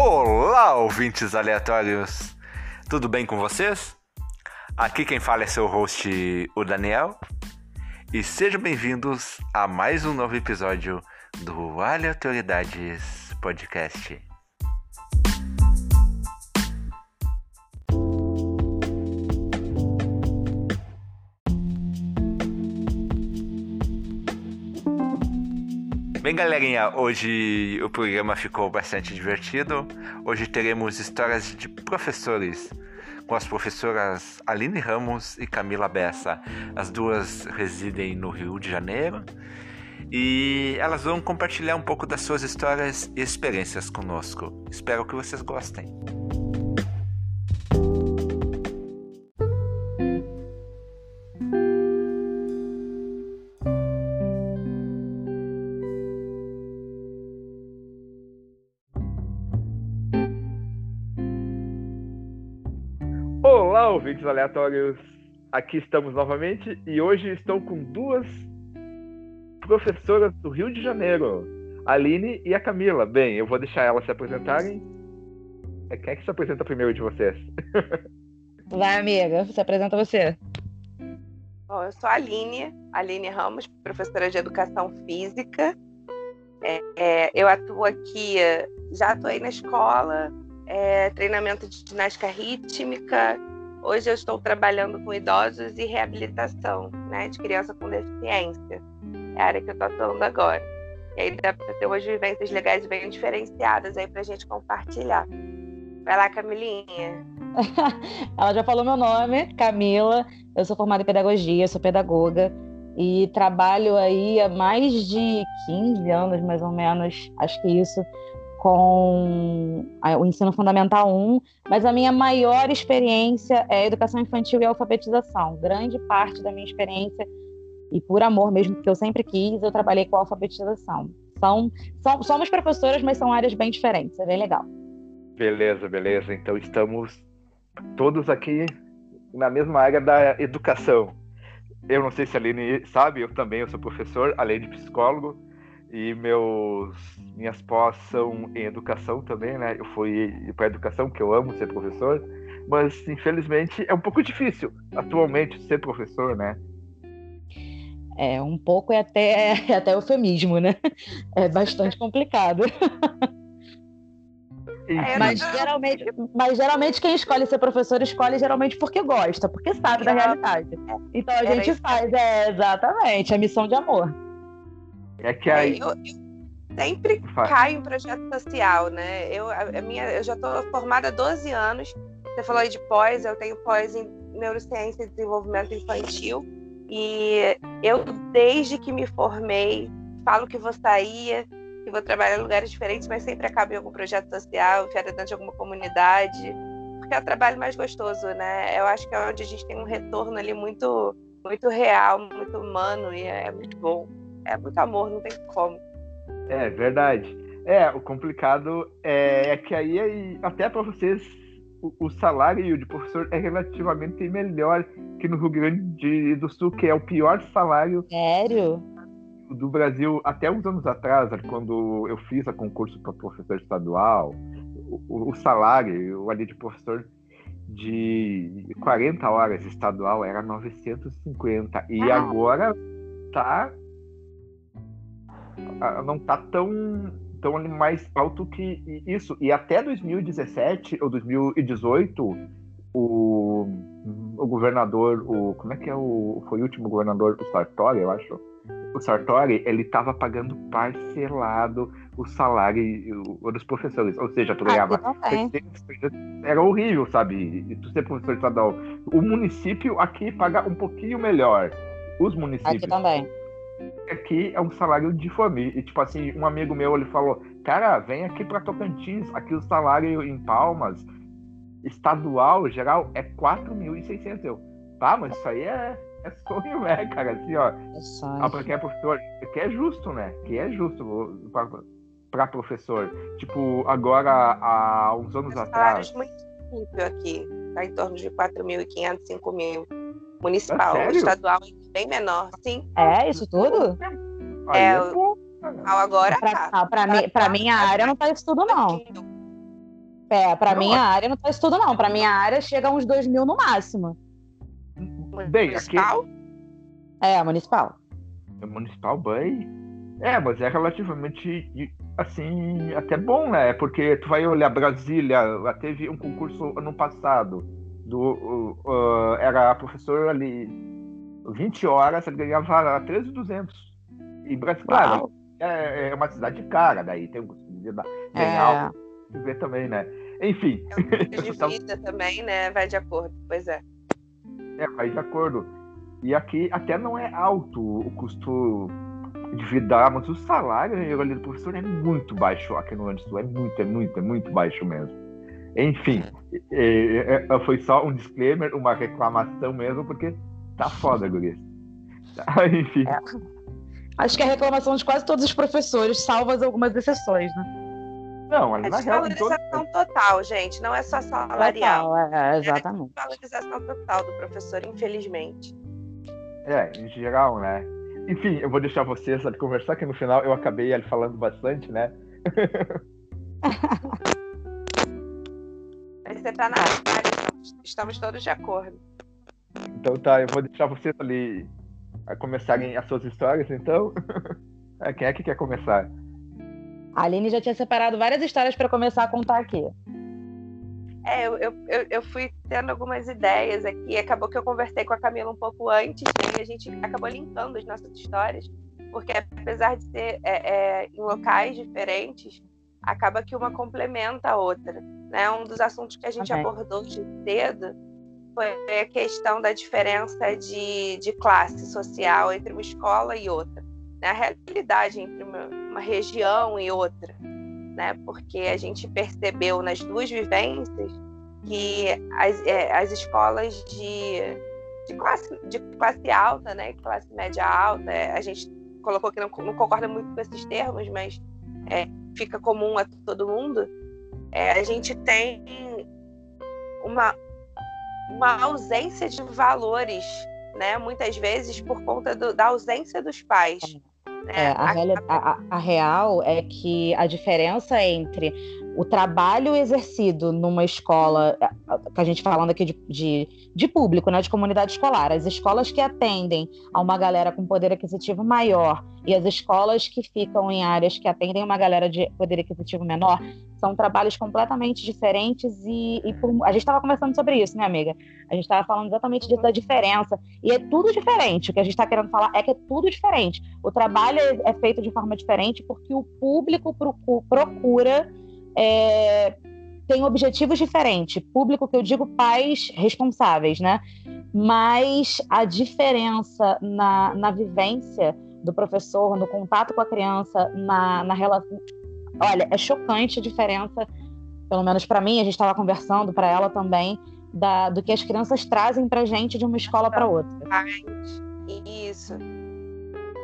Olá, ouvintes aleatórios! Tudo bem com vocês? Aqui quem fala é seu host, o Daniel. E sejam bem-vindos a mais um novo episódio do Aleatoriedades Podcast. Galerinha, hoje o programa ficou bastante divertido. Hoje teremos histórias de professores com as professoras Aline Ramos e Camila Bessa. As duas residem no Rio de Janeiro e elas vão compartilhar um pouco das suas histórias e experiências conosco. Espero que vocês gostem. Ouvintes aleatórios! Aqui estamos novamente e hoje estou com duas professoras do Rio de Janeiro, a Aline e a Camila. Bem, eu vou deixar elas se apresentarem. É, quem é que se apresenta primeiro de vocês? Vai, amiga, se apresenta você. Bom, eu sou a Aline, Aline Ramos, professora de Educação Física. É, é, eu atuo aqui, já atuei na escola, é, treinamento de ginástica rítmica. Hoje eu estou trabalhando com idosos e reabilitação né, de criança com deficiência. É a área que eu estou atuando agora. E aí dá para ter umas vivências legais bem diferenciadas aí para a gente compartilhar. Vai lá, Camilinha. Ela já falou meu nome, Camila. Eu sou formada em pedagogia, sou pedagoga e trabalho aí há mais de 15 anos, mais ou menos, acho que isso, com o ensino fundamental 1, mas a minha maior experiência é educação infantil e alfabetização. Grande parte da minha experiência, e por amor mesmo, que eu sempre quis, eu trabalhei com alfabetização. São, são, somos professoras, mas são áreas bem diferentes, é bem legal. Beleza, beleza. Então estamos todos aqui na mesma área da educação. Eu não sei se a Aline sabe, eu também eu sou professor, além de psicólogo e meus minhas pós são em educação também, né? Eu fui para educação, que eu amo ser professor, mas infelizmente é um pouco difícil atualmente ser professor, né? É, um pouco é até, é até eufemismo, né? É bastante complicado. É, mas, geralmente, mas geralmente quem escolhe ser professor escolhe geralmente porque gosta, porque sabe da realidade. Então a gente faz, é, exatamente, a missão de amor. É que aí. Eu, eu sempre caio em projeto social, né? Eu, a, minha, eu já estou formada há 12 anos. Você falou aí de pós, eu tenho pós em neurociência e desenvolvimento infantil. E eu, desde que me formei, falo que vou sair, que vou trabalhar em lugares diferentes, mas sempre acabo em algum projeto social, dentro de alguma comunidade, porque é o trabalho mais gostoso, né? Eu acho que é onde a gente tem um retorno ali muito, muito real, muito humano e é muito bom é muito amor, não tem como. É verdade. É, o complicado é, é que aí, aí até para vocês o, o, salário de professor é relativamente melhor que no Rio Grande do Sul, que é o pior salário. Sério? Do Brasil até uns anos atrás, quando eu fiz a concurso para professor estadual, o, o salário ali de professor de 40 horas estadual era 950 e ah. agora tá não está tão, tão mais alto que isso. E até 2017 ou 2018, o, o governador, o como é que é o foi o último governador, o Sartori, eu acho. O Sartori, ele estava pagando parcelado o salário dos professores, ou seja, tu ganhava era horrível, sabe? E tu ser professor estadual. O município aqui paga um pouquinho melhor. Os municípios. Aqui também aqui é um salário de família. E, tipo assim, um amigo meu, ele falou, cara, vem aqui para Tocantins, aqui o salário em Palmas, estadual, geral, é 4.600. Eu, tá, mas isso aí é, é sonho, né, cara? Assim, ó. É. Ah, pra quem é professor, que é justo, né? Que é justo pra, pra professor. Tipo, agora, há uns anos Os atrás... município aqui, tá em torno de 4.500, 5.000 municipal. É estadual bem menor, sim. É, isso tudo? É, é agora pra, tá. Pra, pra, mim, pra minha área não tá isso tudo, não. É, para minha área não tá isso tudo, não. Para minha área chega a uns 2 mil no máximo. Bem, municipal? Aqui... É, municipal. É municipal, bem. É, mas é relativamente, assim, até bom, né? Porque tu vai olhar Brasília, teve um concurso ano passado, do, uh, era professor ali, 20 horas, ele ganhava 13,200. E Brasília, claro, é, é, uma cidade cara, daí tem um custo de vida bem é. alto, ver também, né? Enfim. É um de vida também, né? Vai de acordo, pois é. É, vai de acordo. E aqui até não é alto o custo de vida, mas o salário ali do professor é muito baixo aqui no Rio Grande do Sul. É muito, é muito, é muito baixo mesmo. Enfim, é, é, é, foi só um disclaimer, uma reclamação mesmo, porque tá foda, Guris. Tá, enfim. É. Acho que é a reclamação de quase todos os professores, salvas algumas exceções, né? Não, é desvalorização todo... total, gente. Não é só salarial. Total, é, exatamente. É desvalorização total do professor, infelizmente. É, em geral, né? Enfim, eu vou deixar vocês conversar, que no final eu acabei ali falando bastante, né? Você tá na área, estamos todos de acordo. Então tá, eu vou deixar vocês ali a começarem as suas histórias, então. É, quem é que quer começar? A Aline já tinha separado várias histórias para começar a contar aqui. É, eu, eu, eu fui tendo algumas ideias aqui. Acabou que eu conversei com a Camila um pouco antes né, e a gente acabou linkando as nossas histórias, porque apesar de ser é, é, em locais diferentes, acaba que uma complementa a outra. Né? Um dos assuntos que a gente okay. abordou de cedo foi a questão da diferença de, de classe social entre uma escola e outra. Né? A realidade entre uma, uma região e outra né? Porque a gente percebeu nas duas vivências que as, é, as escolas de, de, classe, de classe alta, né? Classe média alta, é, a gente colocou que não, não, concorda muito com esses termos, mas é, fica comum a todo mundo. É, a gente tem uma, uma ausência de valores, né? Muitas vezes por conta do, da ausência dos pais. É, é, a, a, a, real é que a diferença entre o trabalho exercido numa escola, que a gente falando aqui de, de, de, público, né, de comunidade escolar, as escolas que atendem a uma galera com poder aquisitivo maior e as escolas que ficam em áreas que atendem uma galera de poder aquisitivo menor, são trabalhos completamente diferentes e, e por, a gente estava conversando sobre isso, né, amiga? A gente estava falando exatamente disso, da diferença. E é tudo diferente. O que a gente está querendo falar é que é tudo diferente. O trabalho é, é feito de forma diferente porque o público procura. É, tem objetivos diferentes. Público que eu digo pais responsáveis, né? Mas a diferença na, na vivência do professor, no contato com a criança, na, na relação. Olha, é chocante a diferença, pelo menos para mim, a gente estava conversando para ela também, da, do que as crianças trazem para gente de uma escola para outra. Isso.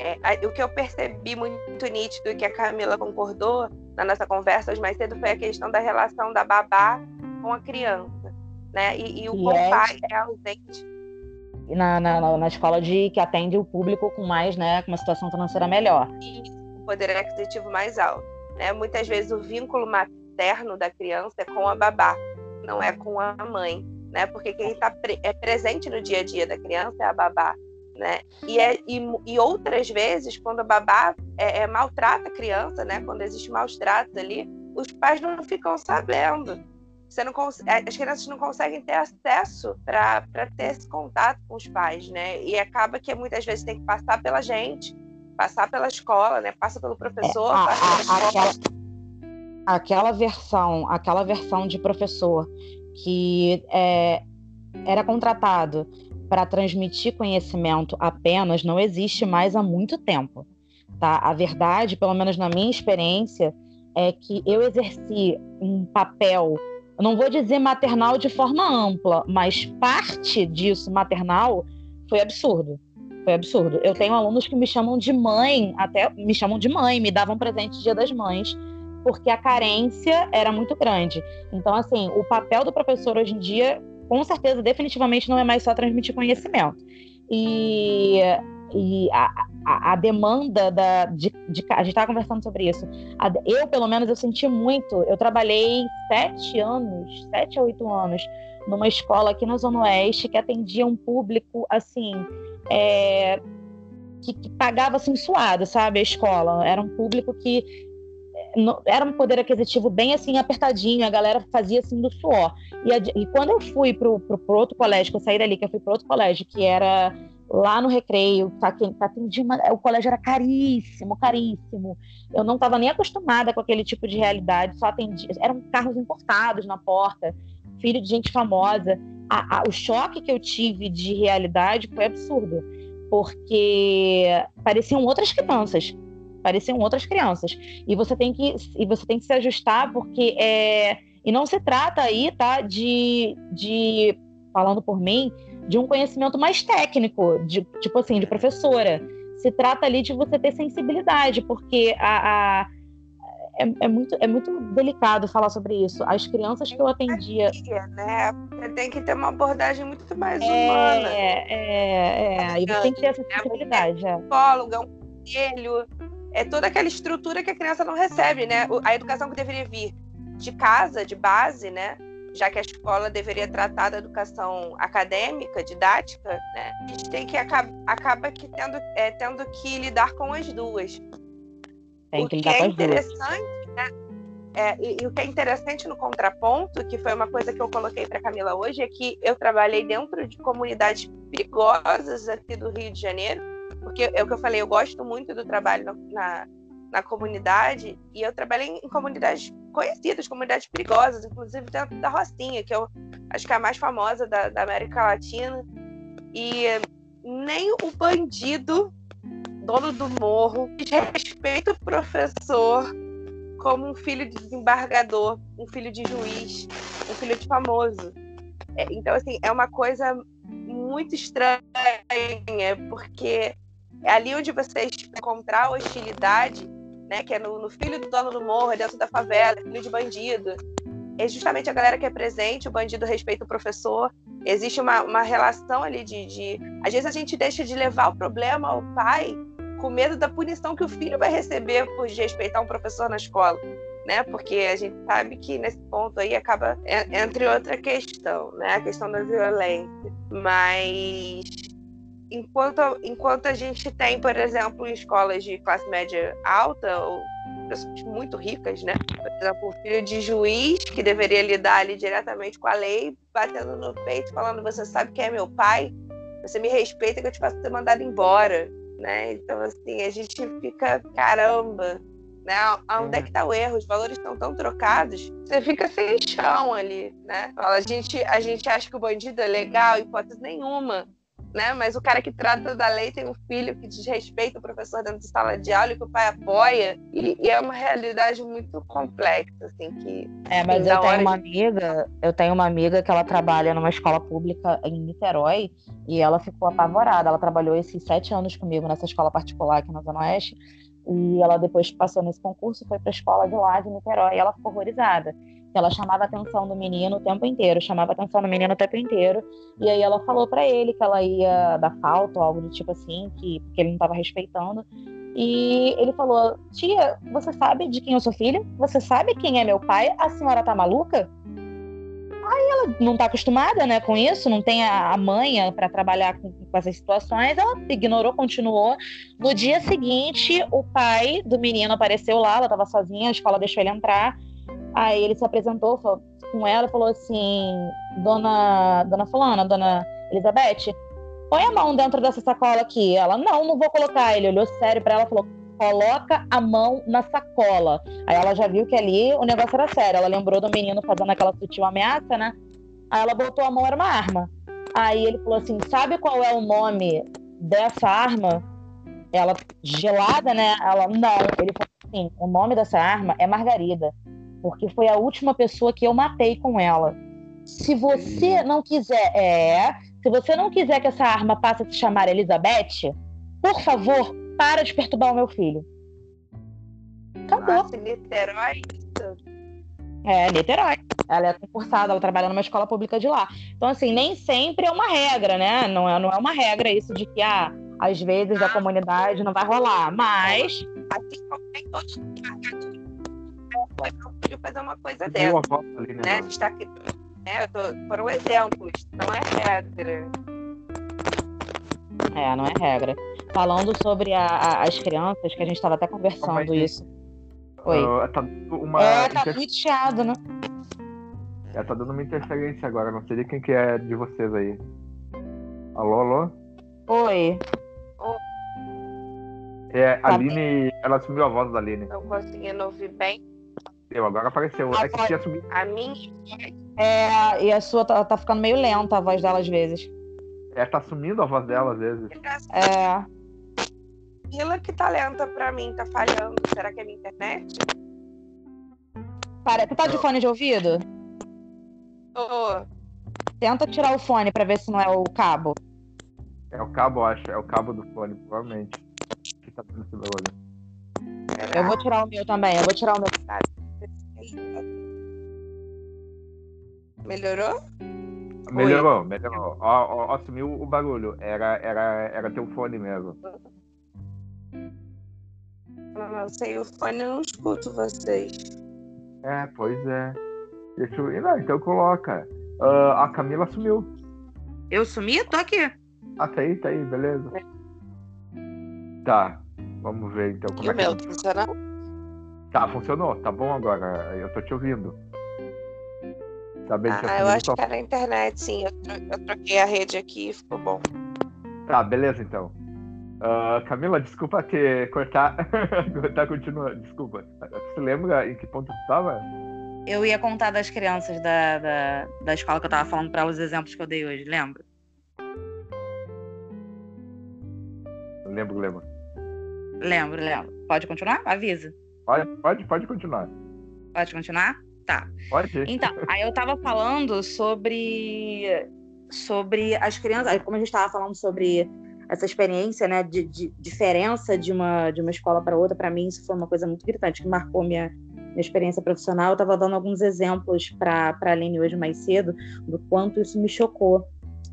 É, o que eu percebi muito nítido e que a Camila concordou na nossa conversa hoje mais cedo foi a questão da relação da babá com a criança, né? E, e o e é... pai é ausente. Na, na, na escola de que atende o público com mais, né, com uma situação financeira melhor. E o poder aquisitivo mais alto. Né? Muitas vezes o vínculo materno da criança é com a babá, não é com a mãe, né? Porque quem está pre é presente no dia a dia da criança é a babá, né? E, é, e, e outras vezes, quando a babá é, é, maltrata a criança, né? Quando existe maus tratos ali, os pais não ficam sabendo. Você não as crianças não conseguem ter acesso para ter esse contato com os pais, né? E acaba que muitas vezes tem que passar pela gente passar pela escola, né? Passa pelo professor, é, a, passa a, aquela, aquela, versão, aquela versão de professor que é, era contratado para transmitir conhecimento apenas não existe mais há muito tempo. Tá? A verdade, pelo menos na minha experiência, é que eu exerci um papel, não vou dizer maternal de forma ampla, mas parte disso maternal foi absurdo. Foi absurdo. Eu tenho alunos que me chamam de mãe, até me chamam de mãe, me davam presente Dia das Mães, porque a carência era muito grande. Então, assim, o papel do professor hoje em dia, com certeza, definitivamente não é mais só transmitir conhecimento. E, e a, a, a, demanda da, de, de, a gente estava conversando sobre isso. A, eu, pelo menos, eu senti muito. Eu trabalhei sete anos, sete a oito anos, numa escola aqui na Zona Oeste que atendia um público assim. É, que, que, pagava assim suado, sabe? A escola. Era um público que era um poder aquisitivo bem assim apertadinho, a galera fazia assim do suor. E, a, e quando eu fui pro, pro, pro, outro colégio, que eu saí dali, que eu fui pro outro colégio, que era lá no recreio, tá, tá uma, o colégio era caríssimo, caríssimo. Eu não estava nem acostumada com aquele tipo de realidade, só atendia, eram carros importados na porta, filho de gente famosa. A, a, o choque que eu tive de realidade foi absurdo, porque pareciam outras crianças pareciam outras crianças. E você tem que, e você tem que se ajustar, porque é. E não se trata aí, tá, de, de falando por mim, de um conhecimento mais técnico, de tipo assim, de professora. Se trata ali de você ter sensibilidade, porque a, a é, é, muito, é muito delicado falar sobre isso. As crianças que eu atendia. Né? Tem que ter uma abordagem muito mais é, humana. É, é, é. E você tem que ter essa é sensibilidade. É um psicólogo, é um conselho, é toda aquela estrutura que a criança não recebe, né? A educação que deveria vir de casa, de base, né? Já que a escola deveria tratar da educação acadêmica, didática, né? A gente tem que acaba, acaba que tendo, é, tendo que lidar com as duas. Tem que o que é interessante, né? É, e, e, o que é interessante no contraponto, que foi uma coisa que eu coloquei para Camila hoje, é que eu trabalhei dentro de comunidades perigosas aqui do Rio de Janeiro, porque é o que eu falei, eu gosto muito do trabalho na, na, comunidade e eu trabalhei em comunidades conhecidas, comunidades perigosas, inclusive dentro da Rocinha, que eu acho que é a mais famosa da, da América Latina. E nem o bandido, dono do morro, respeita o professor como um filho de desembargador, um filho de juiz, um filho de famoso. É, então, assim, é uma coisa muito estranha, porque é ali onde vocês encontrar hostilidade, né, que é no, no, filho do dono do morro, é dentro da favela, filho de bandido. É justamente a galera que é presente, o bandido respeita o professor. Existe uma, uma relação ali de, de. Às vezes a gente deixa de levar o problema ao pai com medo da punição que o filho vai receber por respeitar um professor na escola. Né? Porque a gente sabe que nesse ponto aí acaba entre outra questão, né? A questão da violência. Mas enquanto, enquanto a gente tem, por exemplo, escolas de classe média alta, ou pessoas muito ricas, né? Por exemplo, o filho de juiz, que deveria lidar ali diretamente com a lei, batendo no peito, falando: Você sabe quem é meu pai? Você me respeita que eu te faço ser mandado embora, né? Então, assim, a gente fica: caramba, né? Onde é que está o erro? Os valores estão tão trocados, você fica sem chão ali, né? A gente, a gente acha que o bandido é legal, hipótese nenhuma né? Mas o cara que trata da lei tem um filho que desrespeita o professor dentro de sala de aula e que o pai apoia. E, e é uma realidade muito complexa, assim, que. É, mas eu tenho uma de... amiga, eu tenho uma amiga que ela trabalha numa escola pública em Niterói e ela ficou apavorada. Ela trabalhou esses sete anos comigo nessa escola particular aqui na Zona Oeste. E ela depois passou nesse concurso, foi para a escola de lá de Niterói e ela ficou horrorizada ela chamava a atenção do menino o tempo inteiro, chamava a atenção do menino o tempo inteiro. E aí ela falou para ele que ela ia dar falta ou algo do tipo assim, que porque ele não estava respeitando. E ele falou: "Tia, você sabe de quem eu sou filha? Você sabe quem é meu pai? A senhora tá maluca?" Aí ela não tá acostumada, né, com isso, não tem a, a manha para trabalhar com, com, essas situações, ela ignorou, continuou. No dia seguinte, o pai do menino apareceu lá, ela estava sozinha, a escola deixou ele entrar. Aí ele se apresentou falou, com ela falou assim: Dona, dona Fulana, Dona Elizabeth, põe a mão dentro dessa sacola aqui. Ela, não, não vou colocar. Ele olhou sério para ela e falou: coloca a mão na sacola. Aí ela já viu que ali o negócio era sério. Ela lembrou do menino fazendo aquela sutil ameaça, né? Aí ela botou a mão, era uma arma. Aí ele falou assim: sabe qual é o nome dessa arma? Ela, gelada, né? Ela, não. Ele falou assim: o nome dessa arma é Margarida porque foi a última pessoa que eu matei com ela. Se você não quiser, é, se você não quiser que essa arma passe a se chamar Elizabeth, por favor, para de perturbar o meu filho. Acabou. Nossa, Niterói. É, Niterói. Ela é concursada, ela trabalha numa escola pública de lá. Então, assim, nem sempre é uma regra, né? Não é, não é uma regra isso de que, ah, às vezes a comunidade não vai rolar, mas. Assim como tem todos foi fazer uma coisa dessa. Ali, né? né? Está aqui, né? Tô, foram exemplos, não é regra. É, não é regra. Falando sobre a, a, as crianças, que a gente estava até conversando isso. Oi. Uh, tá uma é, tá inter... muito chiado, né? É, tá dando uma interferência agora. Não sei de quem que é de vocês aí. Alô, alô? Oi. É, a tá Aline, bem. ela assumiu a voz da Aline. Não conseguindo ouvir bem. Deu, agora apareceu. A é que tinha sumido. A minha. É, e a sua tá, tá, ficando meio lenta a voz dela às vezes. É, tá sumindo a voz dela às vezes. É. Aquilo que tá lenta pra mim, tá falhando. Será que é minha internet? Para, tu tá de fone de ouvido? Tô. Tenta tirar o fone pra ver se não é o cabo. É o cabo, acho. É o cabo do fone, provavelmente. Que tá dando esse barulho. Eu vou tirar o meu também. Eu vou tirar o meu. Melhorou? Melhorou, Oi. melhorou. Ó, ó, ó, sumiu o barulho. Era, era, era teu fone mesmo. Não, sem o fone eu não escuto vocês. É, pois é. Deixa eu... Não, então coloca. Uh, a Camila sumiu. Eu sumi? Tô aqui. Ah, tá aí, tá aí, beleza. Tá, vamos ver então como e é o meu, que... Tá, funcionou, tá bom agora. Eu tô te ouvindo. Tá bem, ah, eu acho que era a internet, sim. Eu, troquei a rede aqui e ficou bom. Tá, beleza então. Uh, Camila, desculpa te cortar. tá, continua. Desculpa. Você lembra em que ponto tu estava? Eu ia contar das crianças da, da, da escola que eu tava falando para elas os exemplos que eu dei hoje, lembra? Lembro, lembro. Lembro, lembro. Pode continuar? Avisa. Pode, pode, pode continuar. Pode continuar? Tá. Pode. Então, aí eu tava falando sobre sobre as crianças, como a gente estava falando sobre essa experiência, né, de, de, diferença de uma de uma escola para outra, para mim isso foi uma coisa muito gritante que marcou minha minha experiência profissional. Eu estava dando alguns exemplos para para Aline hoje mais cedo do quanto isso me chocou.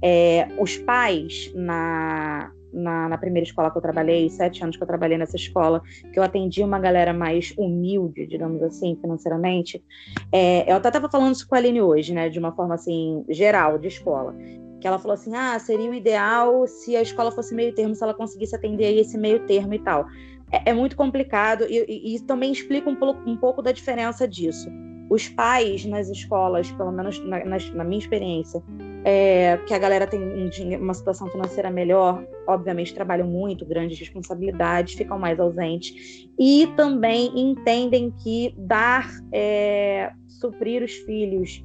É, os pais na na, na, primeira escola que eu trabalhei, sete anos que eu trabalhei nessa escola, que eu atendi uma galera mais humilde, digamos assim, financeiramente. É, eu até estava falando isso com a Aline hoje, né, de uma forma assim, geral, de escola. Que ela falou assim: ah, seria o ideal se a escola fosse meio termo, se ela conseguisse atender esse meio termo e tal. É, é muito complicado e, e, e também explica um, um pouco da diferença disso os pais nas escolas, pelo menos na, na, na minha experiência, é, que a galera tem uma situação financeira melhor, obviamente trabalham muito, grandes responsabilidades, ficam mais ausentes e também entendem que dar, é, suprir os filhos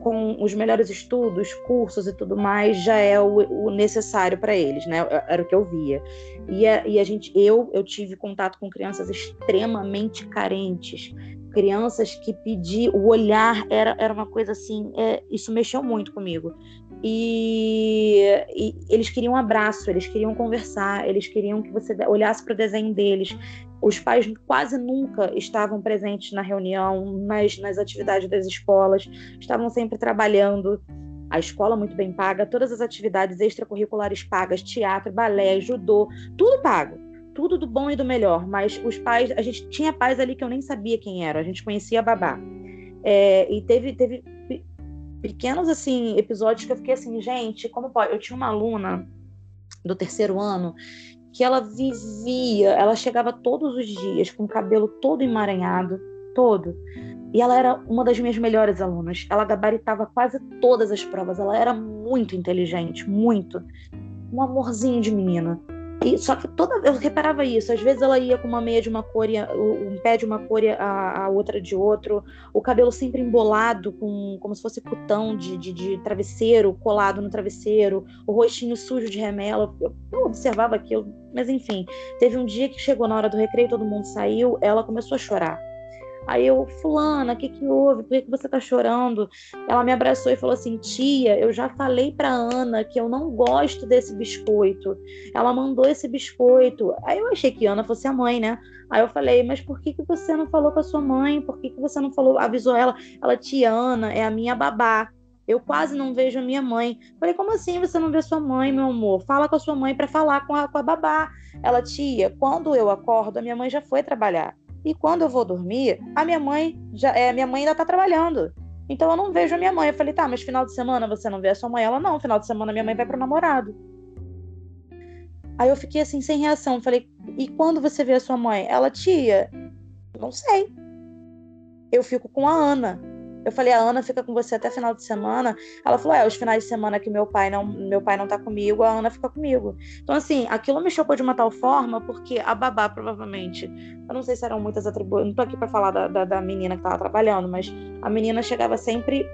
com os melhores estudos, cursos e tudo mais já é o, o necessário para eles, né? Era o que eu via. E a, e a gente, eu, eu tive contato com crianças extremamente carentes, crianças que pedi o olhar era, era uma coisa assim, é, isso mexeu muito comigo. E, e, eles queriam um abraço, eles queriam conversar, eles queriam que você olhasse para o desenho deles. Os pais quase nunca estavam presentes na reunião, nas atividades das escolas, estavam sempre trabalhando. A escola muito bem paga, todas as atividades extracurriculares pagas, teatro, balé, judô, tudo pago tudo do bom e do melhor, mas os pais, a gente tinha pais ali que eu nem sabia quem era, a gente conhecia a babá. É, e teve, teve pequenos assim episódios que eu fiquei assim, gente, como pode? Eu tinha uma aluna do terceiro ano que ela vivia, ela chegava todos os dias com o cabelo todo emaranhado, todo. E ela era uma das minhas melhores alunas. Ela gabaritava quase todas as provas. Ela era muito inteligente, muito. Um amorzinho de menina. E, só que toda eu reparava isso. Às vezes ela ia com uma meia de uma cor, e um pé de uma cor e a, a outra de outro, o cabelo sempre embolado, com, como se fosse cutão de, de, de travesseiro, colado no travesseiro, o rostinho sujo de remela. Eu, eu observava aquilo, mas enfim. Teve um dia que chegou na hora do recreio, todo mundo saiu, ela começou a chorar. Aí eu, fulana, o que que houve? Por que, que você tá chorando? Ela me abraçou e falou assim, tia, eu já falei pra Ana que eu não gosto desse biscoito. Ela mandou esse biscoito. Aí eu achei que Ana fosse a mãe, né? Aí eu falei, mas por que, que você não falou com a sua mãe? Por que, que você não falou, avisou ela? Ela, tia Ana, é a minha babá. Eu quase não vejo a minha mãe. Falei, como assim você não vê sua mãe, meu amor? Fala com a sua mãe para falar com a, com a babá. Ela, tia, quando eu acordo, a minha mãe já foi trabalhar. E quando eu vou dormir, a minha mãe já é, minha mãe ainda tá trabalhando. Então eu não vejo a minha mãe. Eu falei, tá, mas final de semana você não vê a sua mãe? Ela, não, final de semana minha mãe vai pro namorado. Aí eu fiquei assim, sem reação. Falei, e quando você vê a sua mãe? Ela, tia, não sei. Eu fico com a Ana. Eu falei, a Ana fica com você até final de semana. Ela falou, é, os finais de semana que meu pai não, meu pai não tá comigo, a Ana fica comigo. Então, assim, aquilo me chocou de uma tal forma, porque a babá, provavelmente, eu não sei se eram muitas atribuições, não tô aqui para falar da, da, da menina que tava trabalhando, mas a menina chegava sempre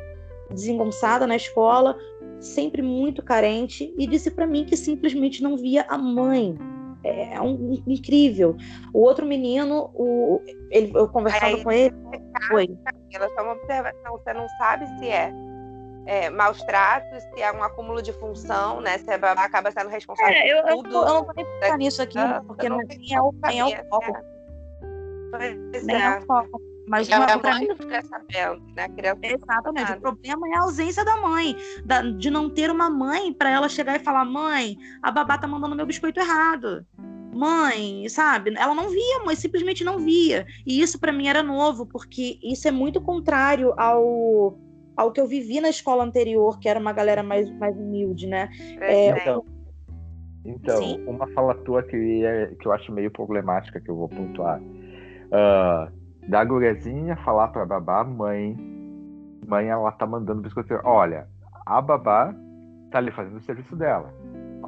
desengonçada na escola, sempre muito carente, e disse para mim que simplesmente não via a mãe é, é um, incrível. O outro menino, o, ele, eu conversando com ele. Foi. Ela só uma observação, você não sabe se é, é maus tratos, se é um acúmulo de função, né? Se a babá acaba sendo responsável é, eu, por tudo. Eu, eu não vou nem pensar nisso aqui, porque não, nem é o, nem é o foco. Pois nem é. é o foco. Mas não é mãe não fica sabendo, né? criança Exatamente. O problema é a ausência da mãe, da, de não ter uma mãe para ela chegar e falar: mãe, a babá tá mandando meu biscoito errado. Mãe, sabe? Ela não via, mãe simplesmente não via. E isso para mim era novo, porque isso é muito contrário ao, ao que eu vivi na escola anterior, que era uma galera mais, mais humilde, né? É, então, então uma fala tua que, é, que eu acho meio problemática, que eu vou pontuar. Uh, da gurezinha falar pra babá, mãe, mãe, ela tá mandando biscoito. Olha, a babá tá ali fazendo o serviço dela,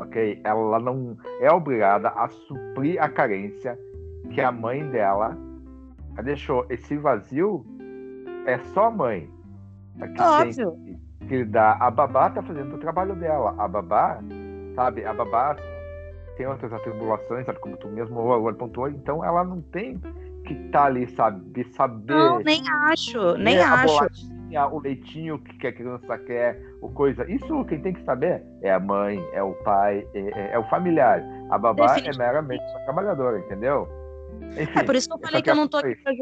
ok? Ela não é obrigada a suprir a carência que a mãe dela deixou. Esse vazio é só a mãe. Aqui Óbvio. Tem que dá. A babá tá fazendo o trabalho dela. A babá, sabe? A babá tem outras atribulações, sabe? Como tu mesmo agora pontuou, então ela não tem que tá ali, sabe? Saber. Não, nem acho, nem acho. O leitinho que a criança quer, o coisa. Isso quem tem que saber é a mãe, é o pai, é, é, é o familiar. A babá é meramente uma trabalhadora, entendeu? Enfim, é por isso que eu falei que eu não tô aqui pra,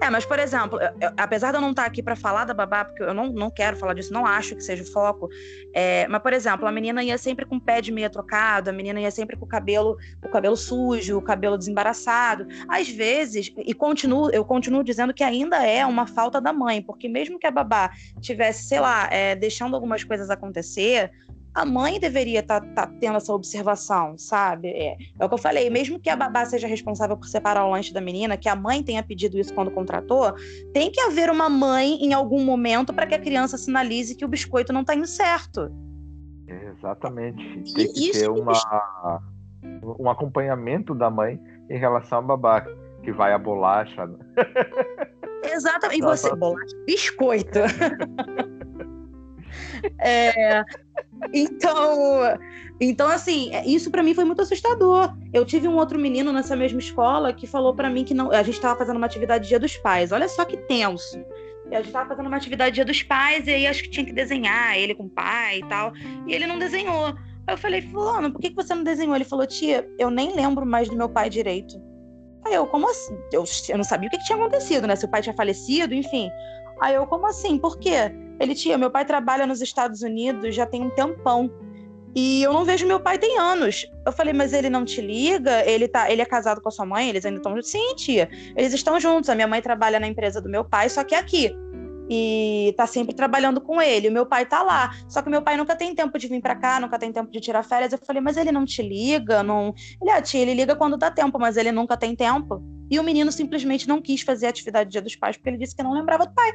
é, mas, por exemplo, eu, apesar de eu não estar aqui para falar da babá, porque eu não, não quero falar disso, não acho que seja o foco, é, mas, por exemplo, a menina ia sempre com o pé de meia trocado, a menina ia sempre com o cabelo, o cabelo sujo, o cabelo desembaraçado. Às vezes, e continuo, eu continuo dizendo que ainda é uma falta da mãe, porque mesmo que a babá tivesse, sei lá, é, deixando algumas coisas acontecer, a mãe deveria estar tá, tá tendo essa observação, sabe? É, é, o que eu falei, mesmo que a babá seja responsável por separar o lanche da menina, que a mãe tenha pedido isso quando contratou, tem que haver uma mãe em algum momento para que a criança sinalize que o biscoito não está indo certo. Exatamente. Tem que ter uma, um acompanhamento da mãe em relação à babá, que vai a bolacha. Né? Exatamente. E você, bolacha, biscoito. É, então, então assim, é, isso para mim foi muito assustador. Eu tive um outro menino nessa mesma escola que falou para mim que não, a gente estava fazendo uma atividade Dia dos Pais. Olha só que tenso. A gente estava fazendo uma atividade Dia dos Pais e aí acho que tinha que desenhar ele com o pai e tal. E ele não desenhou. Aí eu falei, fulano, por que, que você não desenhou? Ele falou, tia, eu nem lembro mais do meu pai direito. Aí eu, como assim? Eu, eu não sabia o que, tinha acontecido, né? Se o pai tinha falecido, enfim. Aí eu, como assim? Por quê? Ele, tia, meu pai trabalha nos Estados Unidos já tem um tempão. E eu não vejo meu pai tem anos. Eu falei, mas ele não te liga? Ele tá, ele é casado com a sua mãe? Eles ainda estão juntos? Sim, tia. Eles estão juntos. A minha mãe trabalha na empresa do meu pai, só que é aqui. E tá sempre trabalhando com ele. O meu pai tá lá. Só que meu pai nunca tem tempo de vir para cá, nunca tem tempo de tirar férias. Eu falei, mas ele não te liga? Não. Ele, ah, tia, ele liga quando dá tempo, mas ele nunca tem tempo. E o menino simplesmente não quis fazer a atividade Dia dos Pais porque ele disse que não lembrava do pai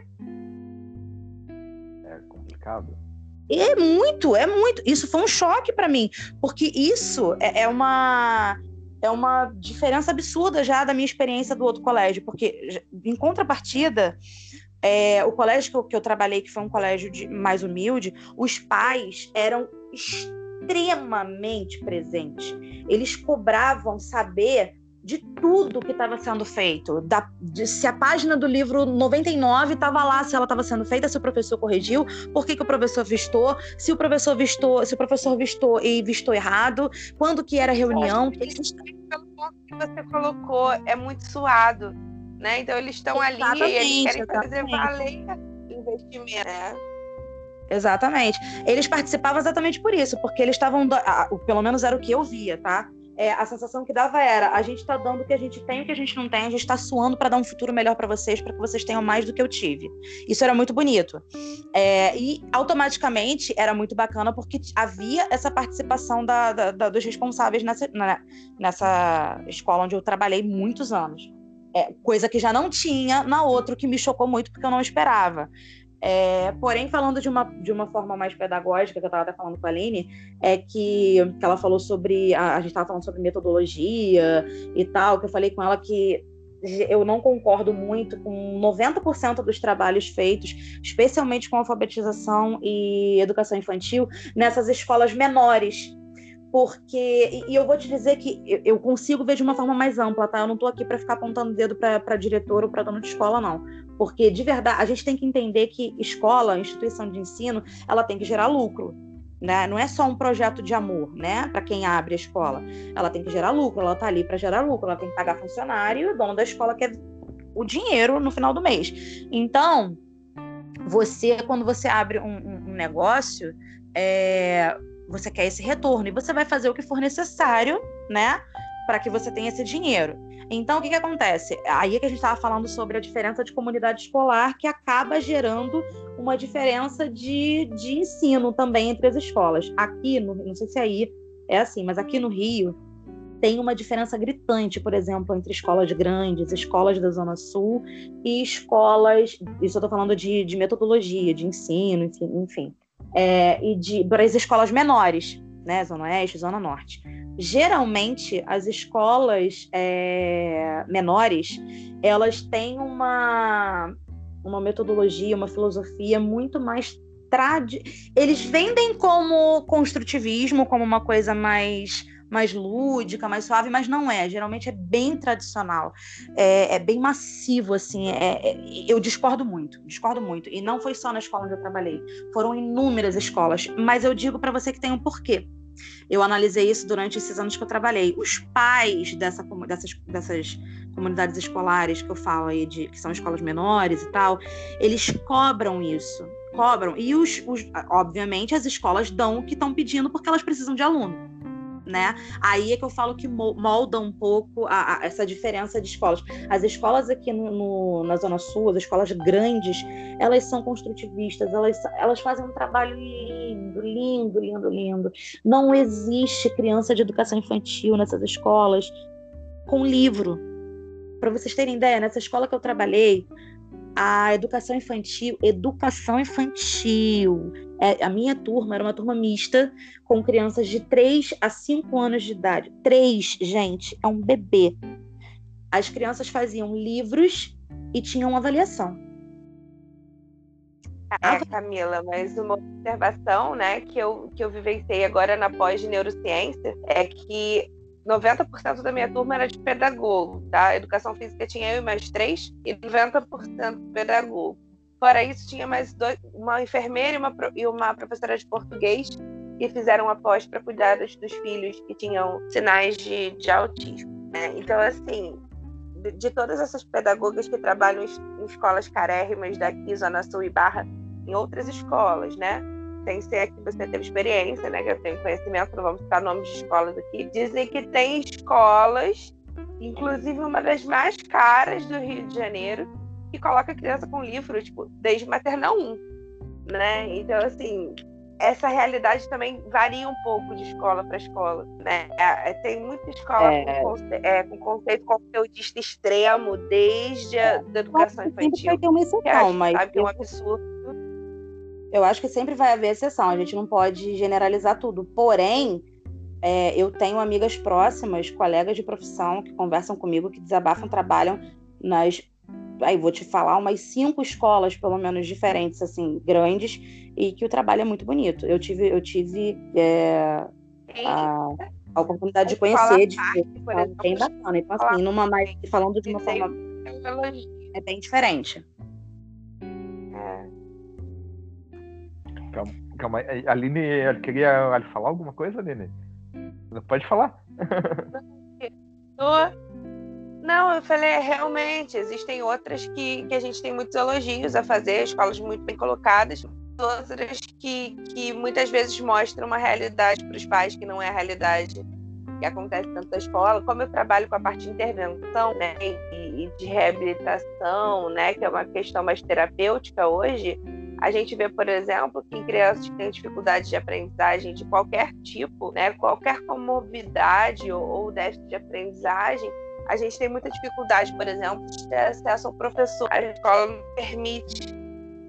complicado. É muito, é muito. Isso foi um choque para mim, porque isso é, é, uma é uma diferença absurda já da minha experiência do outro colégio, porque em contrapartida, é, o colégio que eu, que eu, trabalhei, que foi um colégio de, mais humilde, os pais eram extremamente presentes. Eles cobravam saber de tudo que estava sendo feito. Da, de, se a página do livro 99 estava lá, se ela estava sendo feita, se o professor corrigiu, por que, que o professor vistou, se o professor vistou, se o professor vistou e vistou errado, quando que era a reunião. Eles... Pelo ponto que você colocou, é muito suado. Né? Então eles estão ali e eles querem exatamente. fazer valer o investimento. Né? Exatamente. Eles participavam exatamente por isso, porque eles estavam. Pelo menos era o que eu via, tá? É, a sensação que dava era: a gente está dando o que a gente tem, o que a gente não tem, a gente está suando para dar um futuro melhor para vocês, para que vocês tenham mais do que eu tive. Isso era muito bonito. É, e automaticamente era muito bacana porque havia essa participação da, da, da, dos responsáveis nessa, na, nessa escola onde eu trabalhei muitos anos. É, coisa que já não tinha na outra, que me chocou muito porque eu não esperava. É, porém, falando de uma, de uma forma mais pedagógica, que eu estava até falando com a Aline, é que, que ela falou sobre. A, a gente estava falando sobre metodologia e tal, que eu falei com ela que eu não concordo muito com 90% dos trabalhos feitos, especialmente com alfabetização e educação infantil, nessas escolas menores porque e eu vou te dizer que eu consigo ver de uma forma mais ampla, tá? Eu não estou aqui para ficar apontando o dedo para diretor ou para dono de escola, não. Porque de verdade, a gente tem que entender que escola, instituição de ensino, ela tem que gerar lucro. Né? Não é só um projeto de amor, né? Para quem abre a escola. Ela tem que gerar lucro, ela está ali para gerar lucro, ela tem que pagar funcionário, e o dono da escola quer o dinheiro no final do mês. Então, você, quando você abre um, um negócio, é, você quer esse retorno e você vai fazer o que for necessário, né, para que você tenha esse dinheiro. Então, o que, que acontece? Aí é que a gente estava falando sobre a diferença de comunidade escolar, que acaba gerando uma diferença de, de ensino também entre as escolas. Aqui, no, não sei se aí é assim, mas aqui no Rio tem uma diferença gritante, por exemplo, entre escolas grandes, escolas da Zona Sul e escolas. Isso eu estou falando de, de metodologia, de ensino, enfim é, e de para as escolas menores, né, Zona Oeste, Zona Norte. Geralmente, as escolas é, menores, elas têm uma, uma metodologia, uma filosofia muito mais trad... Eles vendem como construtivismo, como uma coisa mais mais lúdica, mais suave, mas não é. Geralmente é bem tradicional, é, é bem massivo, assim. É, é, eu discordo muito, discordo muito. E não foi só na escola onde eu trabalhei, foram inúmeras escolas. Mas eu digo para você que tem um porquê. Eu analisei isso durante esses anos que eu trabalhei. Os pais dessa, dessas, dessas comunidades escolares que eu falo aí, de, que são escolas menores e tal, eles cobram isso. Cobram. E, os, os obviamente, as escolas dão o que estão pedindo porque elas precisam de aluno né? Aí é que eu falo que molda um pouco a, a, essa diferença de escolas. As escolas aqui no, no, na Zona Sul, as escolas grandes, elas são construtivistas, elas, elas fazem um trabalho lindo, lindo, lindo, lindo. Não existe criança de educação infantil nessas escolas com livro. Para vocês terem ideia, nessa escola que eu trabalhei, a educação infantil, educação infantil. É, a minha turma era uma turma mista com crianças de 3 a 5 anos de idade. 3, gente, é um bebê. As crianças faziam livros e tinham avaliação. É, Camila, mas uma observação né, que, eu, que eu vivenciei agora na pós de neurociência é que 90% da minha turma era de pedagogo, tá? Educação física tinha eu e mais três, e 90% pedagogo. Fora isso, tinha mais dois, uma enfermeira e uma, e uma professora de português que fizeram a pós para cuidar dos, dos, filhos que tinham sinais de, de autismo. Né? Então, assim, de, de, todas essas pedagogas que trabalham em, escolas carérrimas daqui, Zona Sul e Barra, em outras escolas, né? sem ser que você teve experiência, né? Que eu tenho conhecimento, não vamos citar nomes de escolas aqui. Dizem que tem escolas, inclusive uma das mais caras do Rio de Janeiro, que coloca a criança com livro, tipo, desde maternal 1, né? Então, assim, essa realidade também varia um pouco de escola para escola, né? É, é, tem muita escola é... Com, conce é, com conceito conteudista extremo, desde a da educação infantil. Vai ter uma exceção, mas sabe é um absurdo eu acho que sempre vai haver exceção, a gente não pode generalizar tudo. Porém, é, eu tenho amigas próximas, colegas de profissão que conversam comigo, que desabafam, trabalham nas. Aí vou te falar, umas cinco escolas, pelo menos, diferentes, assim, grandes, e que o trabalho é muito bonito. Eu tive, eu tive é, a, a, oportunidade de conhecer, de ver, bem bacana. Então, assim, numa mais, falando de uma forma. É bem diferente. Calma, calma. A Aline queria falar alguma coisa, Aline? Pode falar. Não, eu falei, é, realmente, existem outras que, que a gente tem muitos elogios a fazer, escolas muito bem colocadas, outras que, que muitas vezes mostram uma realidade para os pais que não é a realidade que acontece tanto na escola, como eu trabalho com a parte de intervenção né, e, e de reabilitação, né, que é uma questão mais terapêutica hoje, a gente vê, por exemplo, que crianças que têm dificuldade de aprendizagem de qualquer tipo, né, qualquer comorbidade ou, ou déficit de aprendizagem, a gente tem muita dificuldade, por exemplo, de ter acesso ao professor. A escola não permite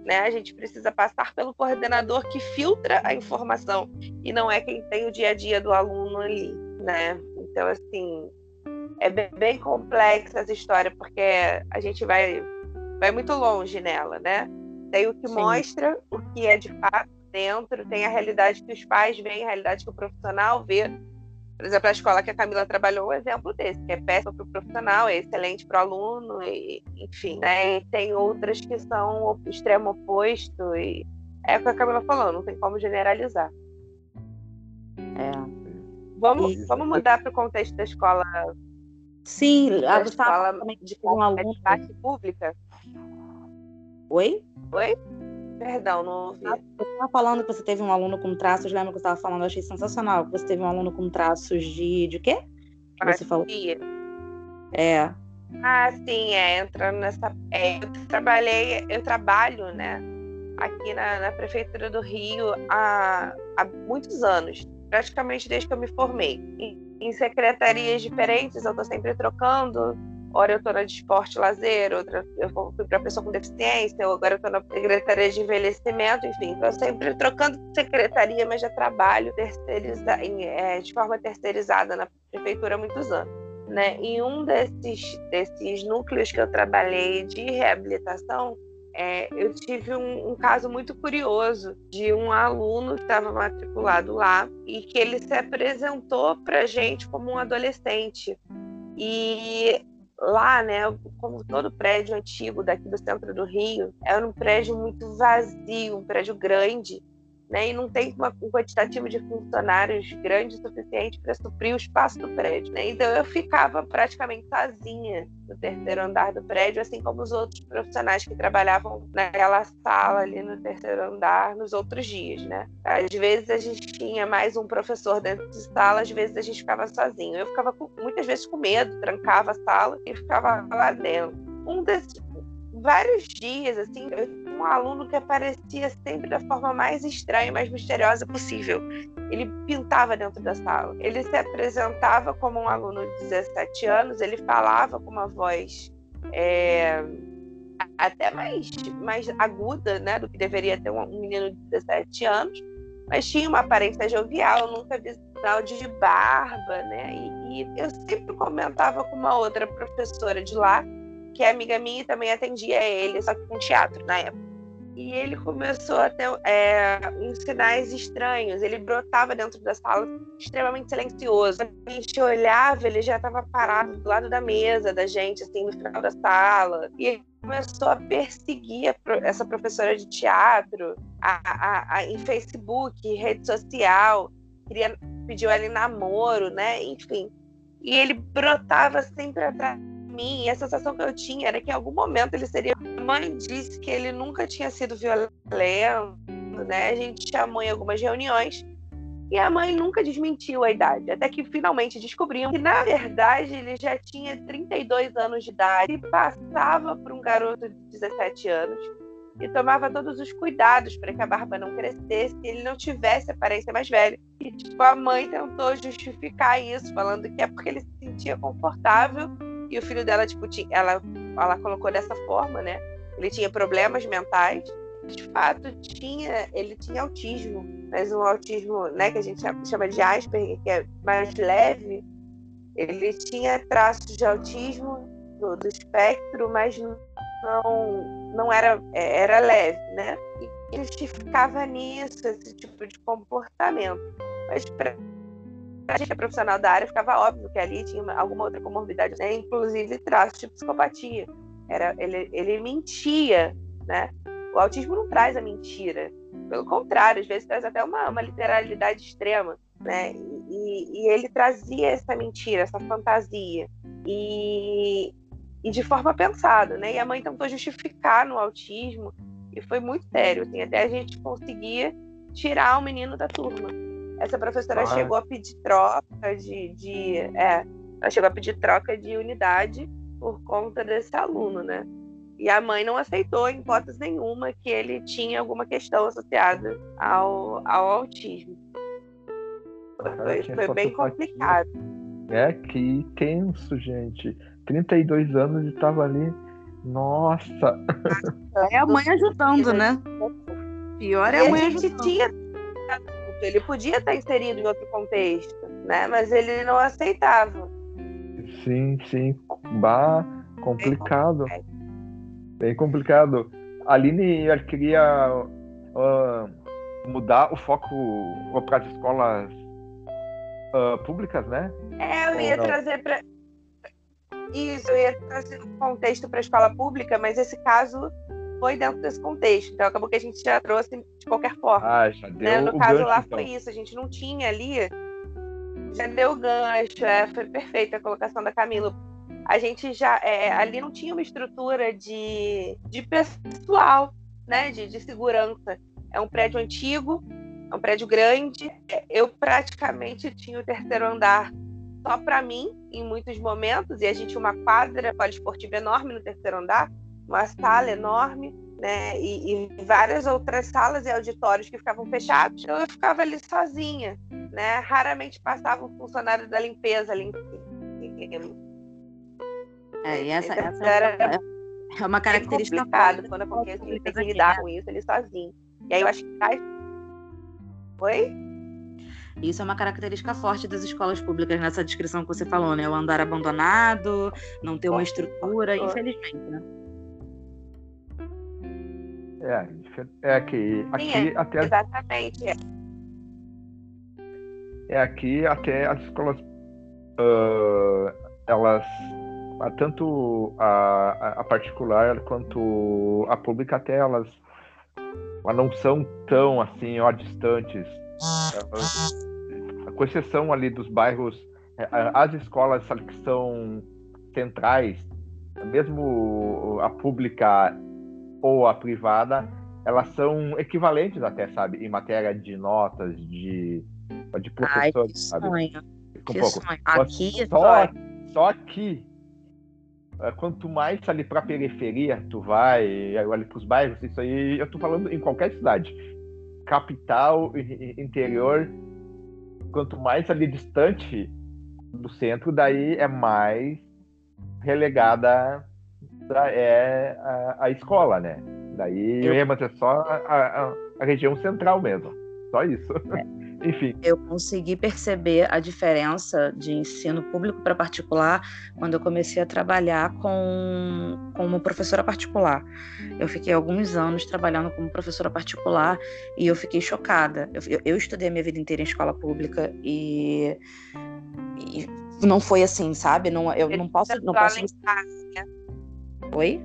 né? A gente precisa passar pelo coordenador que filtra a informação e não é quem tem o dia a dia do aluno ali, né? Então, assim, é bem, bem complexa essa história porque a gente vai, vai muito longe nela, né? Tem o que Sim. mostra o que é de fato dentro, tem a realidade que os pais veem, a realidade que o profissional vê. Por exemplo, a escola que a Camila trabalhou é um exemplo desse, que é péssimo para o profissional, é excelente para o aluno, e, enfim, né? E tem outras que são o extremo oposto, e é o que a Camila falou, não tem como generalizar. É. Vamos, e... vamos mudar para o contexto da escola. Sim, da a escola de um aluno de pública. Oi? Oi? Perdão, não ouvi. Você estava falando que você teve um aluno com traços, lembra que você estava falando? Eu achei sensacional. Que você teve um aluno com traços de. de quê? Que você falou? É. Ah, sim, é. Entrando nessa. É, eu trabalhei, eu trabalho, né? Aqui na, na Prefeitura do Rio há, há muitos anos, praticamente desde que eu me formei. Em, em secretarias diferentes, eu estou sempre trocando Ora eu estou na de esporte lazer, outra eu fui para pessoa com deficiência, agora eu estou na secretaria de envelhecimento, enfim, estou sempre trocando de secretaria, mas já trabalho terceiriza, é, de forma terceirizada na prefeitura há muitos anos. Né? Em um desses, desses núcleos que eu trabalhei de reabilitação, é, eu tive um, um, caso muito curioso de um aluno que estava matriculado lá e que ele se apresentou para gente como um adolescente. E lá, né, como todo prédio antigo daqui do centro do Rio, era um prédio muito vazio, um prédio grande, né, e não tem uma, um quantitativo de funcionários grande o suficiente para suprir o espaço do prédio. Né? Então eu ficava praticamente sozinha no terceiro andar do prédio, assim como os outros profissionais que trabalhavam naquela sala ali no terceiro andar nos outros dias. Né? Às vezes a gente tinha mais um professor dentro de sala, às vezes a gente ficava sozinho. Eu ficava com, muitas vezes com medo, trancava a sala e ficava lá dentro. Um desses, vários dias, assim, um aluno que aparecia sempre da forma mais estranha, mais misteriosa possível. Ele pintava dentro da sala. Ele se apresentava como um aluno de 17 anos, ele falava com uma voz é, até mais, mais aguda, né, do que deveria ter um, menino de 17 anos, mas tinha uma aparência jovial, nunca vi sinal de barba, né, e, e eu sempre comentava com uma outra professora de lá, que é amiga minha e também atendia ele, só que com teatro na época. E ele começou a ter é, uns sinais estranhos. Ele brotava dentro da sala, extremamente silencioso. A gente olhava, ele já estava parado do lado da mesa da gente, assim, no final da sala. E ele começou a perseguir essa professora de teatro a, a, a, em Facebook, rede social. Queria, pediu ela em namoro, né? Enfim. E ele brotava sempre atrás mim, a sensação que eu tinha era que em algum momento ele seria. A mãe disse que ele nunca tinha sido violento, né? A gente chamou em algumas reuniões e a mãe nunca desmentiu a idade, até que finalmente descobrimos que, na verdade, ele já tinha 32 anos de idade e passava por um garoto de 17 anos e tomava todos os cuidados para que a barba não crescesse e ele não tivesse aparência mais velha. E tipo, a mãe tentou justificar isso, falando que é porque ele se sentia confortável e o filho dela, tipo, ela, ela colocou dessa forma, né? Ele tinha problemas mentais. De fato, tinha, ele tinha autismo, mas um autismo, né, que a gente chama de Asperger, que é mais leve. Ele tinha traços de autismo do, do espectro, mas não, não era, é, era leve, né? E justificava nisso, esse tipo de comportamento. Mas a gente é profissional da área, ficava óbvio que ali tinha alguma outra comorbidade, né? inclusive traços de psicopatia. Era, ele, ele mentia, né? O autismo não traz a mentira. Pelo contrário, às vezes traz até uma, uma literalidade extrema, né? E, e ele trazia essa mentira, essa fantasia. E, e de forma pensada, né? E a mãe tentou justificar no autismo E foi muito sério, assim, até a gente conseguia tirar o menino da turma. Essa professora ah. chegou a pedir troca de, de é, ela chegou a pedir troca de unidade por conta desse aluno, né? E a mãe não aceitou, em hipótese nenhuma, que ele tinha alguma questão associada ao, ao autismo. Foi, foi bem complicado. É, que tenso, gente. 32 anos e estava ali. Nossa! É a mãe ajudando, né? Pior é a mãe a gente ajudando. tinha ele podia estar inserido em outro contexto, né? Mas ele não aceitava. Sim, sim. Bah, complicado. Bem complicado. A Aline queria uh, mudar o foco para as escolas uh, públicas, né? É, eu ia trazer para. Isso, eu ia trazer um contexto para a escola pública, mas esse caso foi dentro desse contexto. Então acabou que a gente já trouxe de qualquer forma. Ah, já deu né? No caso gancho, lá então. foi isso, a gente não tinha ali. Já deu gancho, é, foi perfeita a colocação da Camila. A gente já é, ali não tinha uma estrutura de, de pessoal, né? De, de segurança. É um prédio antigo, é um prédio grande. Eu praticamente tinha o terceiro andar só para mim em muitos momentos e a gente tinha uma quadra poliesportiva enorme no terceiro andar uma sala enorme, né? E, e, várias outras salas e auditórios que ficavam fechados. Então eu ficava ali sozinha, né? Raramente passava um funcionário da limpeza ali. É, essa, então, essa era, é uma característica complicado quando a gente tem que lidar com isso ele sozinho. E aí eu acho que faz. Oi? Isso é uma característica forte das escolas públicas nessa descrição que você falou, né? O andar abandonado, não ter uma estrutura, infelizmente, né? É, é que aqui Sim, é, até exatamente. É. é aqui até as escolas uh, elas tanto a, a particular quanto a pública até elas não são tão assim ó distantes com exceção ali dos bairros é, as escolas que são centrais mesmo a pública ou a privada, elas são equivalentes até, sabe, em matéria de notas, de, de professores, Ai, que sabe? Sonho. Um que pouco. sonho. Aqui só, só aqui, é, quanto mais ali para a periferia tu vai, ali para os bairros, isso aí, eu tô falando em qualquer cidade, capital, interior, quanto mais ali distante do centro, daí é mais relegada é a, a escola, né? Daí eu... é só a, a, a, região central mesmo. Só isso. É. Enfim. Eu consegui perceber a diferença de ensino público para particular quando eu comecei a trabalhar com, como professora particular. Eu fiquei alguns anos trabalhando como professora particular e eu fiquei chocada. Eu, eu estudei a minha vida inteira em escola pública e, e não foi assim, sabe? Não, eu não posso. Não posso... Oi?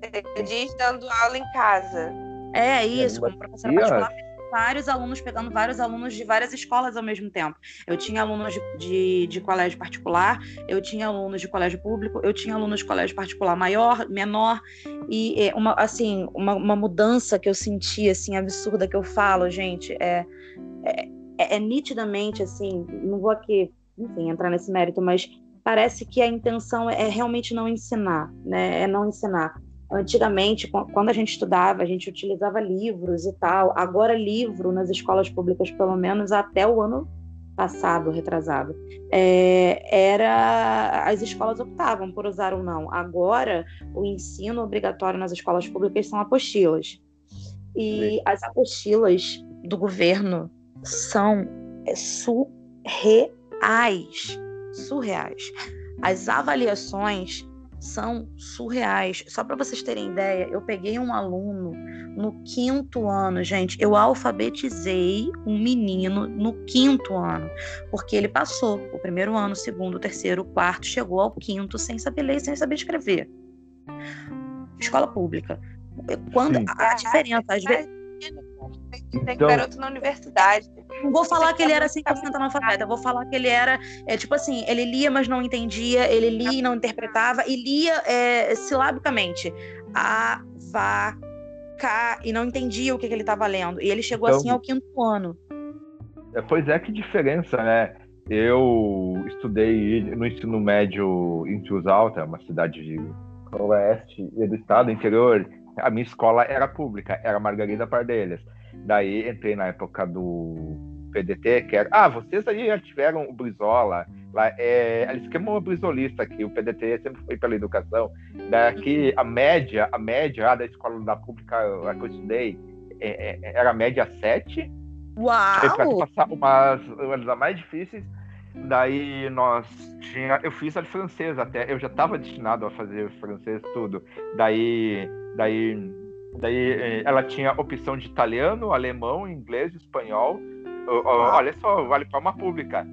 Você diz dando aula em casa. É, isso, como professora particular, vários alunos, pegando vários alunos de várias escolas ao mesmo tempo. Eu tinha alunos de, de, de, colégio particular, eu tinha alunos de colégio público, eu tinha alunos de colégio particular maior, menor, e é, uma, assim, uma, uma mudança que eu senti, assim, absurda, que eu falo, gente, é, é, é nitidamente, assim, não vou aqui, enfim, entrar nesse mérito, mas parece que a intenção é realmente não ensinar, né? É não ensinar. Antigamente, quando a gente estudava, a gente utilizava livros e tal. Agora, livro nas escolas públicas, pelo menos até o ano passado, retrasado, é, era as escolas optavam por usar ou não. Agora, o ensino obrigatório nas escolas públicas são apostilas. E Sim. as apostilas do governo são é, surreais surreais. As avaliações são surreais. Só para vocês terem ideia, eu peguei um aluno no quinto ano, gente. Eu alfabetizei um menino no quinto ano, porque ele passou o primeiro ano, o segundo, o terceiro, o quarto, chegou ao quinto sem saber ler, sem saber escrever. Escola pública. Quando Sim. a diferença, às vezes tem então, garoto na universidade. Não vou falar que ele era 100% analfabeta, vou falar que ele era, é, tipo assim, ele lia, mas não entendia, ele lia e não interpretava, e lia é, silabicamente. A, va, explicar e não entendia o que, que ele estava lendo. E ele chegou então, assim ao quinto ano. É, pois é, que diferença, né? Eu estudei no ensino médio em Cruz Alta, uma cidade de oeste do estado, interior. A minha escola era pública, era Margarida Pardelhas. Daí entrei na época do PDT, que era. Ah, vocês aí já tiveram o Brizola. Lá, é, eles queimam o Brizolista aqui, o PDT sempre foi pela educação. Daqui a média, a média da escola da pública a que eu estudei é, é, era a média 7. Uau! Para passar umas, umas das mais difíceis. Daí nós tinha, eu fiz a francesa até, eu já estava destinado a fazer francês tudo. Daí, daí, daí eh, ela tinha opção de italiano, alemão, inglês, espanhol. Olha só, vale para uma pública.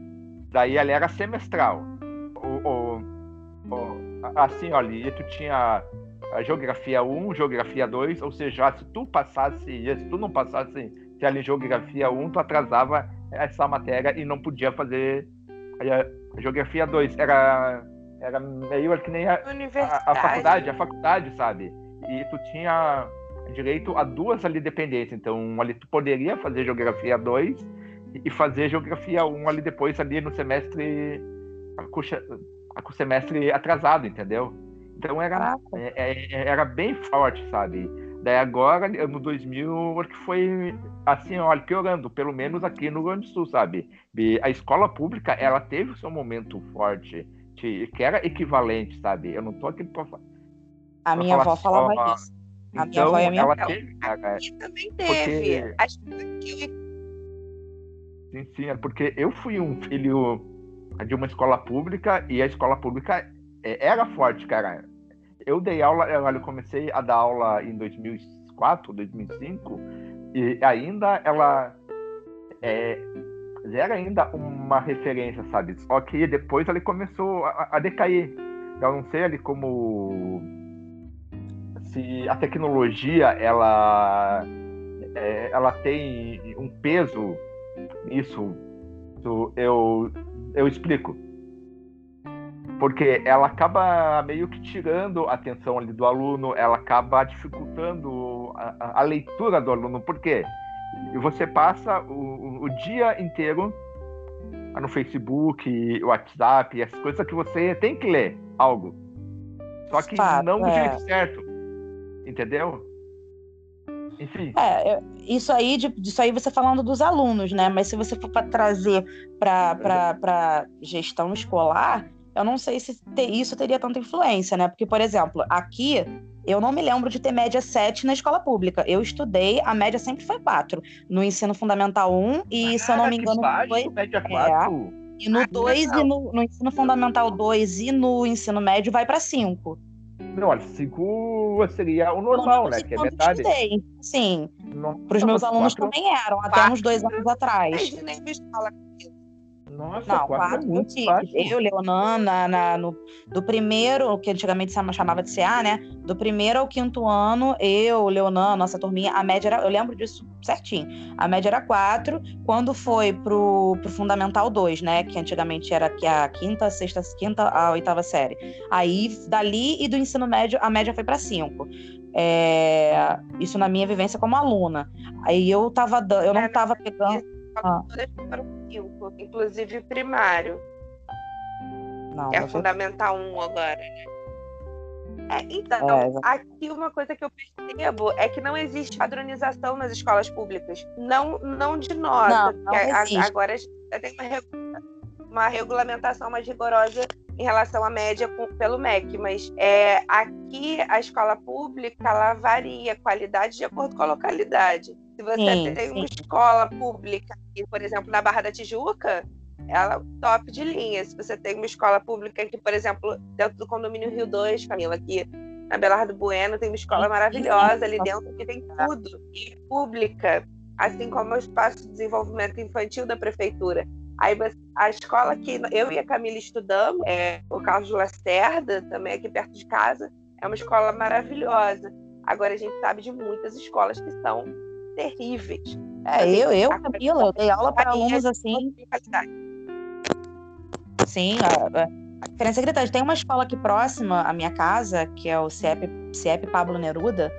Daí ela era semestral. O, o, o, assim, olha, e tu tinha a geografia 1, geografia 2, ou seja, se tu passasse, se tu não passasse se ali geografia 1, tu atrasava essa matéria e não podia fazer a geografia 2 era, era meio que nem a, a, a, faculdade, a faculdade, sabe? E tu tinha direito a duas ali dependências. Então, ali tu poderia fazer geografia 2 e fazer geografia 1 ali depois, ali no semestre com o semestre atrasado, entendeu? Então era, é, é, era bem forte, sabe? Daí agora, ano 2000, acho que foi assim, olha, piorando, pelo menos aqui no Rio Grande do Sul, sabe? E a escola pública, ela teve o seu momento forte, que era equivalente, sabe? Eu não tô aqui pra A minha avó falava só... isso. A então, minha avó e a minha ela teve, cara, também teve. Porque... Acho que... Sim, sim, é porque eu fui um filho de uma escola pública e a escola pública é, era forte, cara eu dei aula, eu comecei a dar aula em 2004, 2005, e ainda ela é, era ainda uma referência, sabe? Só que depois ele começou a, a decair. Eu não sei ali como se a tecnologia ela é, ela tem um peso nisso. Eu eu explico porque ela acaba meio que tirando a atenção ali do aluno, ela acaba dificultando a, a leitura do aluno, porque você passa o, o, dia inteiro no Facebook, WhatsApp, essas coisas que você tem que ler algo. Só que Fato, não do é. jeito certo. Entendeu? Enfim. É, isso aí, disso aí você falando dos alunos, né? Mas se você for para trazer para gestão escolar, eu não sei se ter, isso teria tanta influência, né? Porque, por exemplo, aqui eu não me lembro de ter média 7 na escola pública. Eu estudei, a média sempre foi 4. No ensino fundamental 1 e, Cara, se eu não me engano, baixo, foi. Média 4. É, e no 2 e no, no, ensino fundamental 2 e no ensino médio vai para 5. Não, olha, 5 seria o normal, né? Que é metade. Estudei. Sim. Para os meus alunos quatro... também eram, até uns dois anos atrás. Eu nem escola nossa, não, quatro, quatro é muito Eu, Leonana, na, no, do primeiro, que antigamente se chamava de CA, né? Do primeiro ao quinto ano, eu, Leonana, nossa turminha, a média era, eu lembro disso certinho. A média era quatro. Quando foi pro, pro Fundamental 2, né? Que antigamente era a quinta, sexta, quinta, a oitava série. Aí, dali e do ensino médio, a média foi para cinco. É, isso na minha vivência como aluna. Aí eu tava, eu não tava pegando ah. Para o cinco, inclusive primário. Não, é fundamental um agora, né? É, então, é, aqui uma coisa que eu percebo é que não existe padronização nas escolas públicas. Não, não de nota. Não, não agora tem uma, uma regulamentação mais rigorosa em relação à média pelo MEC, mas é, aqui a escola pública ela varia a qualidade de acordo com a localidade. Se você sim, tem sim. uma escola pública, por exemplo, na Barra da Tijuca, ela é top de linha. Se você tem uma escola pública aqui, por exemplo, dentro do condomínio Rio 2, Camila, aqui na Belardo Bueno, tem uma escola sim, maravilhosa ali dentro que tem tudo. E pública, assim como o espaço de desenvolvimento infantil da prefeitura. Aí a escola que eu e a Camila estudamos, é o Carlos Lacerda, também aqui perto de casa, é uma escola maravilhosa. Agora a gente sabe de muitas escolas que são terríveis. É, assim, eu, eu, Camila, eu dei aula para alunos assim. Sim, a, a diferença é gritante. Tem uma escola aqui próxima à minha casa, que é o CIEP, CIEP Pablo Neruda,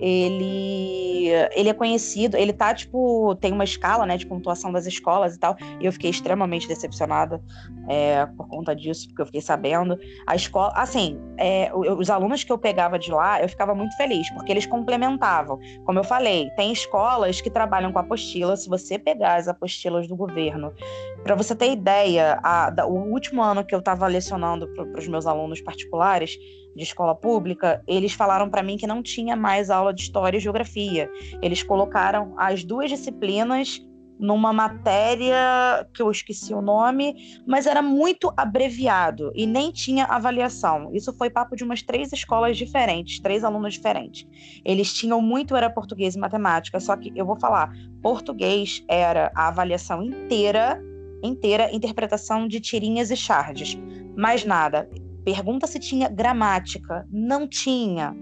ele, ele é conhecido, ele tá, tipo, tem uma escala, né, de pontuação das escolas e tal, e eu fiquei extremamente decepcionada é, por conta disso, porque eu fiquei sabendo. A escola, assim, é, os alunos que eu pegava de lá, eu ficava muito feliz, porque eles complementavam. Como eu falei, tem escolas que trabalham com apostila, se você pegar as apostilas do governo, para você ter ideia, a, da, o último ano que eu estava lecionando para os meus alunos particulares, de escola pública, eles falaram para mim que não tinha mais aula de história e geografia. Eles colocaram as duas disciplinas numa matéria que eu esqueci o nome, mas era muito abreviado e nem tinha avaliação. Isso foi papo de umas três escolas diferentes, três alunos diferentes. Eles tinham muito era português e matemática, só que eu vou falar, português era a avaliação inteira, inteira interpretação de tirinhas e charges. Mais nada. Pergunta se tinha gramática. Não tinha.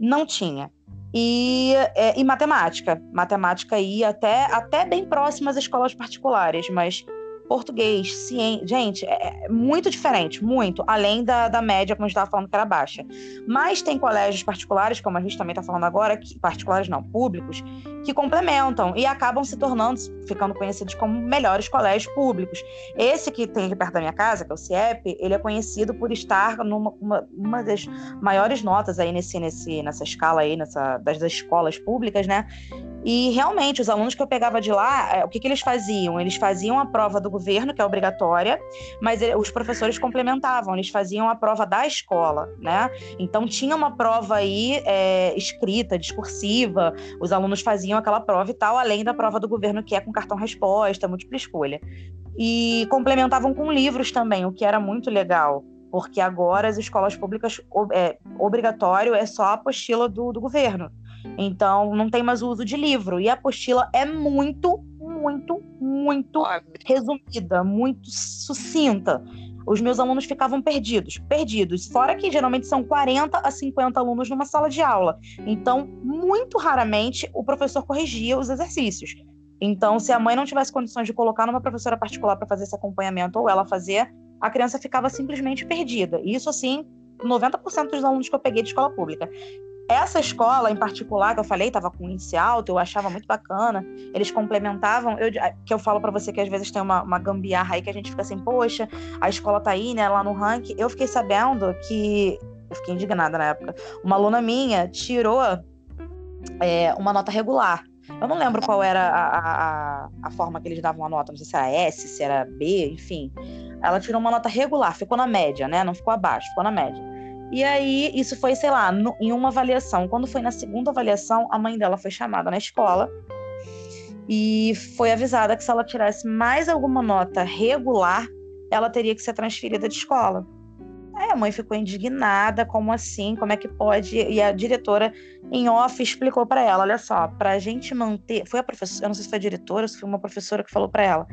Não tinha. E, é, e matemática. Matemática ia até, até bem próximo às escolas particulares, mas português, ciência. Gente, é, é muito diferente, muito, além da, da média, como a gente estava falando, que era baixa. Mas tem colégios particulares, como a gente também está falando agora, que, particulares não, públicos, que complementam e acabam se tornando, ficando conhecidos como melhores colégios públicos. Esse que tem aqui perto da minha casa, que é o CIEP, ele é conhecido por estar numa uma, uma das maiores notas aí nesse, nesse, nessa escala aí, nessa, das, das escolas públicas, né? E realmente, os alunos que eu pegava de lá, é, o que, que eles faziam? Eles faziam a prova do governo, que é obrigatória, mas ele, os professores complementavam, eles faziam a prova da escola, né? Então tinha uma prova aí é, escrita, discursiva, os alunos faziam aquela prova e tal, além da prova do governo, que é com cartão resposta, múltipla escolha. E complementavam com livros também, o que era muito legal porque agora as escolas públicas é obrigatório é só a apostila do, do governo. Então, não tem mais o uso de livro. E a apostila é muito, muito, muito resumida, muito sucinta. Os meus alunos ficavam perdidos, perdidos. Fora que geralmente são 40 a 50 alunos numa sala de aula. Então, muito raramente o professor corrigia os exercícios. Então, se a mãe não tivesse condições de colocar numa professora particular para fazer esse acompanhamento ou ela fazer, a criança ficava simplesmente perdida. E isso, assim, 90% dos alunos que eu peguei de escola pública. Essa escola em particular que eu falei, estava com índice alto, eu achava muito bacana. Eles complementavam, eu, que eu falo para você que às vezes tem uma, uma gambiarra aí que a gente fica assim, poxa, a escola tá aí, né, lá no ranking. Eu fiquei sabendo que, eu fiquei indignada na época, uma aluna minha tirou é, uma nota regular. Eu não lembro qual era a, a, a, forma que eles davam a nota, não sei se era S, se era B, enfim. Ela tirou uma nota regular, ficou na média, né? Não ficou abaixo, ficou na média. E aí, isso foi, sei lá, no, em uma avaliação. Quando foi na segunda avaliação, a mãe dela foi chamada na escola e foi avisada que se ela tirasse mais alguma nota regular, ela teria que ser transferida de escola. Aí a mãe ficou indignada, como assim? Como é que pode? E a diretora em off explicou para ela, olha só, para a gente manter, foi a professora, eu não sei se foi a diretora, se foi uma professora que falou para ela,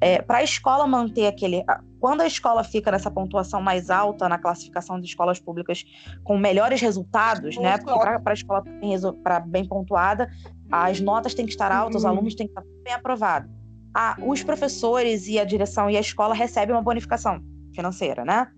é, para a escola manter aquele. Quando a escola fica nessa pontuação mais alta na classificação de escolas públicas com melhores resultados, né? Porque para a escola para bem pontuada, as notas têm que estar altas, uhum. os alunos têm que estar bem aprovados. Ah, os professores e a direção e a escola recebem uma bonificação financeira, né?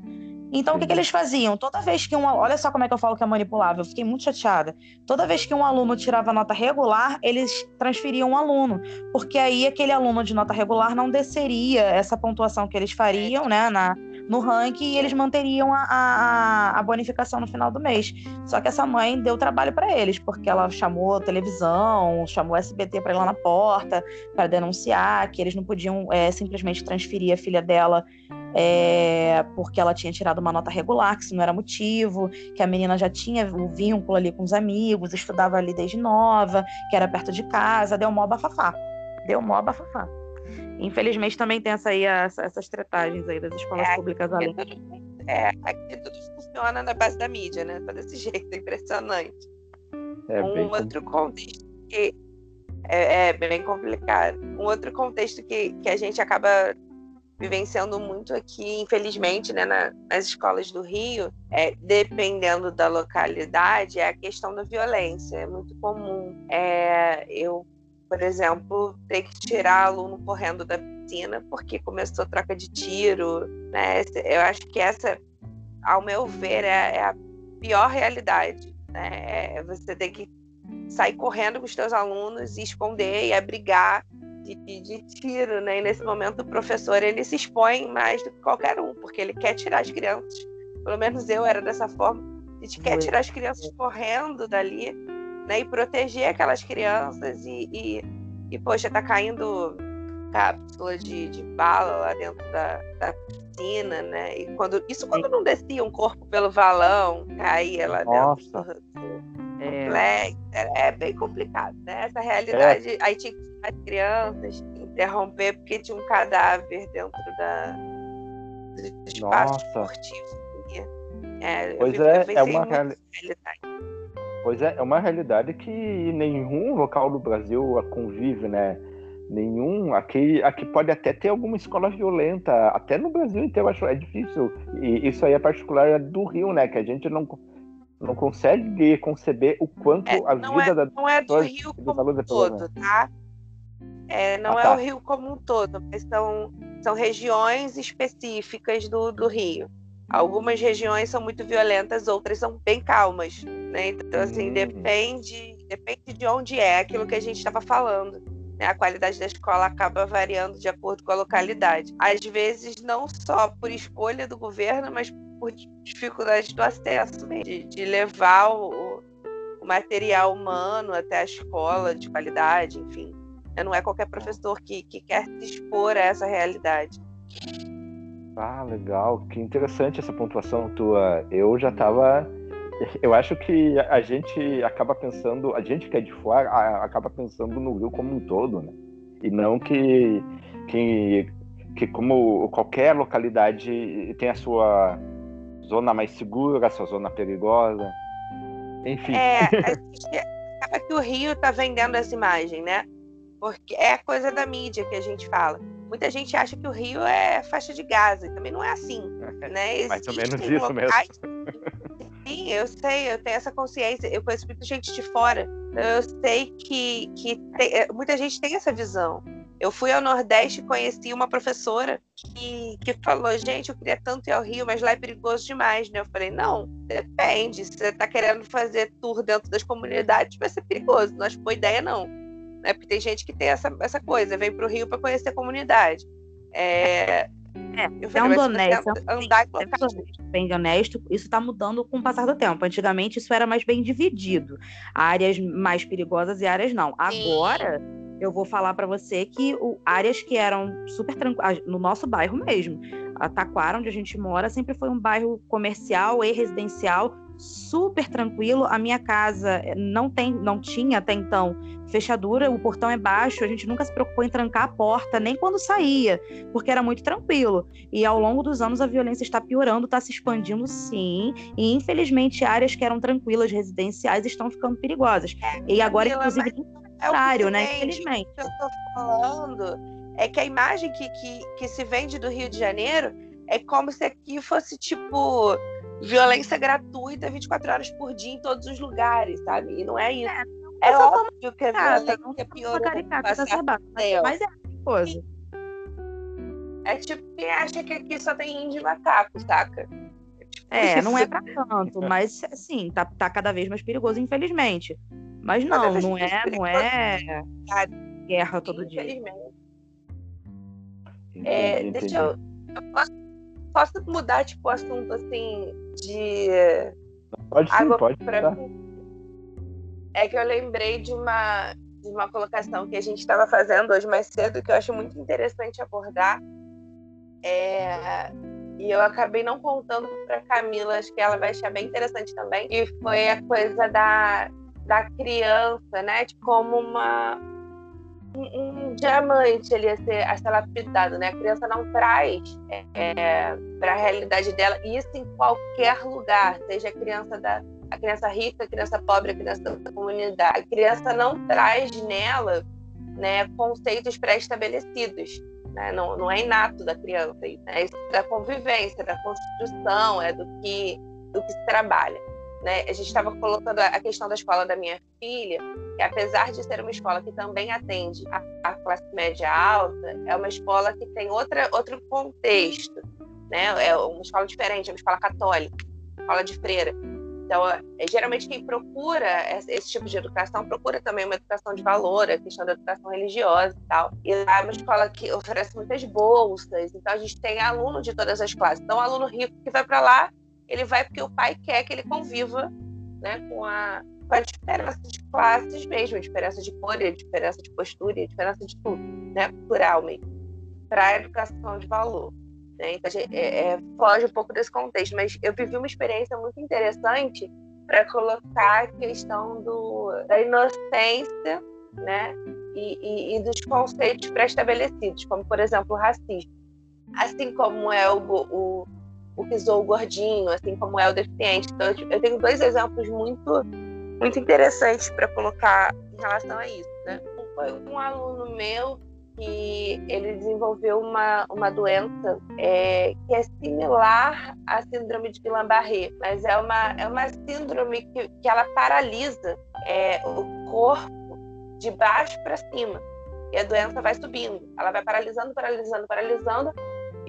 Então, o que, que, eles faziam? Toda vez que um. Olha só como é que eu falo que é manipulável, eu fiquei muito chateada. Toda vez que um aluno tirava nota regular, eles transferiam um aluno, porque aí aquele aluno de nota regular não desceria essa pontuação que eles fariam, né, na, no ranking, e eles manteriam a, a, a bonificação no final do mês. Só que essa mãe deu trabalho para eles, porque ela chamou televisão, chamou SBT para ir lá na porta, para denunciar que eles não podiam é, simplesmente transferir a filha dela é, porque ela tinha tirado uma nota regular, que isso não era motivo, que a menina já tinha o vínculo ali com os amigos, estudava ali desde nova, que era perto de casa, deu mó bafafá. Deu mó bafafá. Infelizmente também tem essa aí, essa, essas tretagens aí das escolas é, públicas ali. É, aqui tudo funciona na base da mídia, né? Tá desse jeito, é impressionante. É um outro contexto que é, é, bem complicado. Um outro contexto que, que a gente acaba vivenciando muito aqui, infelizmente, né, na, nas escolas do Rio, é, dependendo da localidade, é a questão da violência. É muito comum. É, eu, por exemplo, ter que tirar aluno correndo da piscina porque começou troca de tiro. Né? Eu acho que essa, ao meu ver, é, é a pior realidade. Né? É você ter que sair correndo com os teus alunos e esconder e abrigar de, de, tiro, né? E nesse momento o professor ele se expõe mais do que qualquer um, porque ele quer tirar as crianças. Pelo menos eu era dessa forma. A gente quer tirar as crianças correndo dali, né? E proteger aquelas crianças e, e, e poxa, tá caindo cápsula de, de bala lá dentro da, da piscina, né? E quando, isso quando não descia um corpo pelo valão, caía lá dentro. Nossa. É. é bem complicado, né? Essa realidade. É. Aí tinha que as crianças, interromper porque tinha um cadáver dentro da, do espaço Nossa. esportivo. É, pois é, é uma realidade. Pois é, é uma realidade que nenhum local do Brasil convive, né? Nenhum. Aqui, aqui pode até ter alguma escola violenta, até no Brasil inteiro, acho é difícil. E isso aí é particular do Rio, né? Que a gente não, não consegue conceber o quanto é, a vida é, da. Não é do Rio como um todo, tá? É, não ah, é tá. é o Rio como um todo, mas são, são regiões específicas do, do Rio. Algumas regiões são muito violentas, outras são bem calmas. Né? Então, assim, hum. depende, depende de onde é aquilo que a gente estava falando. Né? A qualidade da escola acaba variando de acordo com a localidade. Às vezes, não só por escolha do governo, mas por dificuldade do acesso, mesmo, de, de levar o, o material humano até a escola de qualidade, enfim. Não é qualquer professor que, que quer se expor a essa realidade. Ah, legal. Que interessante essa pontuação tua. Eu já estava. Eu acho que a gente acaba pensando, a gente que é de fora, acaba pensando no Rio como um todo, né? E não que, que, que como qualquer localidade tem a sua zona mais segura, a sua zona perigosa. Enfim. É, acaba que o Rio está vendendo essa imagem, né? Porque é a coisa da mídia que a gente fala. Muita gente acha que o Rio é faixa de Gaza, e também não é assim. Né? Mais ou menos isso locais... mesmo. Sim, eu sei, eu tenho essa consciência. Eu conheço muita gente de fora. Então eu sei que, que tem... Eh, muita gente tem essa visão. Eu fui ao Nordeste e conheci uma professora que, que falou: gente, eu queria tanto ir ao Rio, mas lá é perigoso demais, né? Eu falei: não, depende. Se você está querendo fazer tour dentro das comunidades, vai ser perigoso. Não acho boa ideia, não né? Porque tem gente que tem essa, essa coisa, vem para o Rio para conhecer a comunidade. É, é, sendo honesto, andar bem honesto, isso está mudando com o passar do tempo. Antigamente isso era mais bem dividido, áreas mais perigosas e áreas não. Agora eu vou falar para você que o, áreas que eram super tranquilas, no nosso bairro mesmo, a Taquara, onde a gente mora, sempre foi um bairro comercial e residencial super tranquilo. A minha casa não tem, não tinha até então fechadura, o portão é baixo, a gente nunca se preocupou em trancar a porta, nem quando saía, porque era muito tranquilo. E ao longo dos anos a violência está piorando, está se expandindo sim, e infelizmente áreas que eram tranquilas, residenciais, estão ficando perigosas. E agora, inclusive, o contrário, né? Infelizmente. O que eu estou falando é que a imagem que, que, que se vende do Rio de Janeiro é como se aqui fosse tipo violência gratuita 24 horas por dia em todos os lugares, sabe? E não é isso. É, é óbvio que a violência piorou caricata, tá mas é coisa. É tipo quem acha que aqui só tem índio e macaco, saca? É, tipo não é pra tanto, mas assim, tá, tá cada vez mais perigoso, infelizmente. Mas não, não é, não é guerra todo dia. É, deixa eu. eu posso, posso mudar, tipo, o assunto assim de. Pode sim, água pode. Pra É que eu lembrei de uma, de uma colocação que a gente estava fazendo hoje mais cedo, que eu acho muito interessante abordar. É, e eu acabei não contando para Camila, acho que ela vai achar bem interessante também. E foi a coisa da, da criança, né? De como uma, um, um, diamante ali a ser, a ser lapidado, né? A criança não traz é, para a realidade dela isso em qualquer lugar, seja a criança da a criança rica, a criança pobre, a criança da comunidade. A criança não traz nela, né, conceitos pré-estabelecidos. Né? Não, não é inato da criança, é isso da convivência, da construção, é do que do que se trabalha. Né? A gente estava colocando a questão da escola da minha filha, que apesar de ser uma escola que também atende a, a classe média alta, é uma escola que tem outra, outro contexto, né? É uma escola diferente, é uma escola católica, escola de freira. Então, é, geralmente quem procura esse tipo de educação procura também uma educação de valor, a questão da educação religiosa e tal. E lá é uma escola que oferece muitas bolsas, então a gente tem aluno de todas as classes. Então, o aluno rico que vai para lá, ele vai porque o pai quer que ele conviva né, com, a, com a diferença de classes mesmo, a diferença de cor, a diferença de postura, a diferença de tudo, né, cultural mesmo, para a educação de valor. Né? Então, gente, é, é, foge um pouco desse contexto, mas eu vivi uma experiência muito interessante para colocar a questão do, da inocência né? E, e, e dos conceitos pré-estabelecidos, como, por exemplo, o racismo. Assim como é o, o, o o gordinho, assim como é o deficiente. Então, eu tenho dois exemplos muito, muito interessantes para colocar em relação a isso. Né? Foi um aluno meu que ele desenvolveu uma, uma doença é, que é similar à síndrome de Guillain-Barré, mas é uma, é uma síndrome que, que ela paralisa é, o corpo de baixo para cima. E a doença vai subindo. Ela vai paralisando, paralisando, paralisando.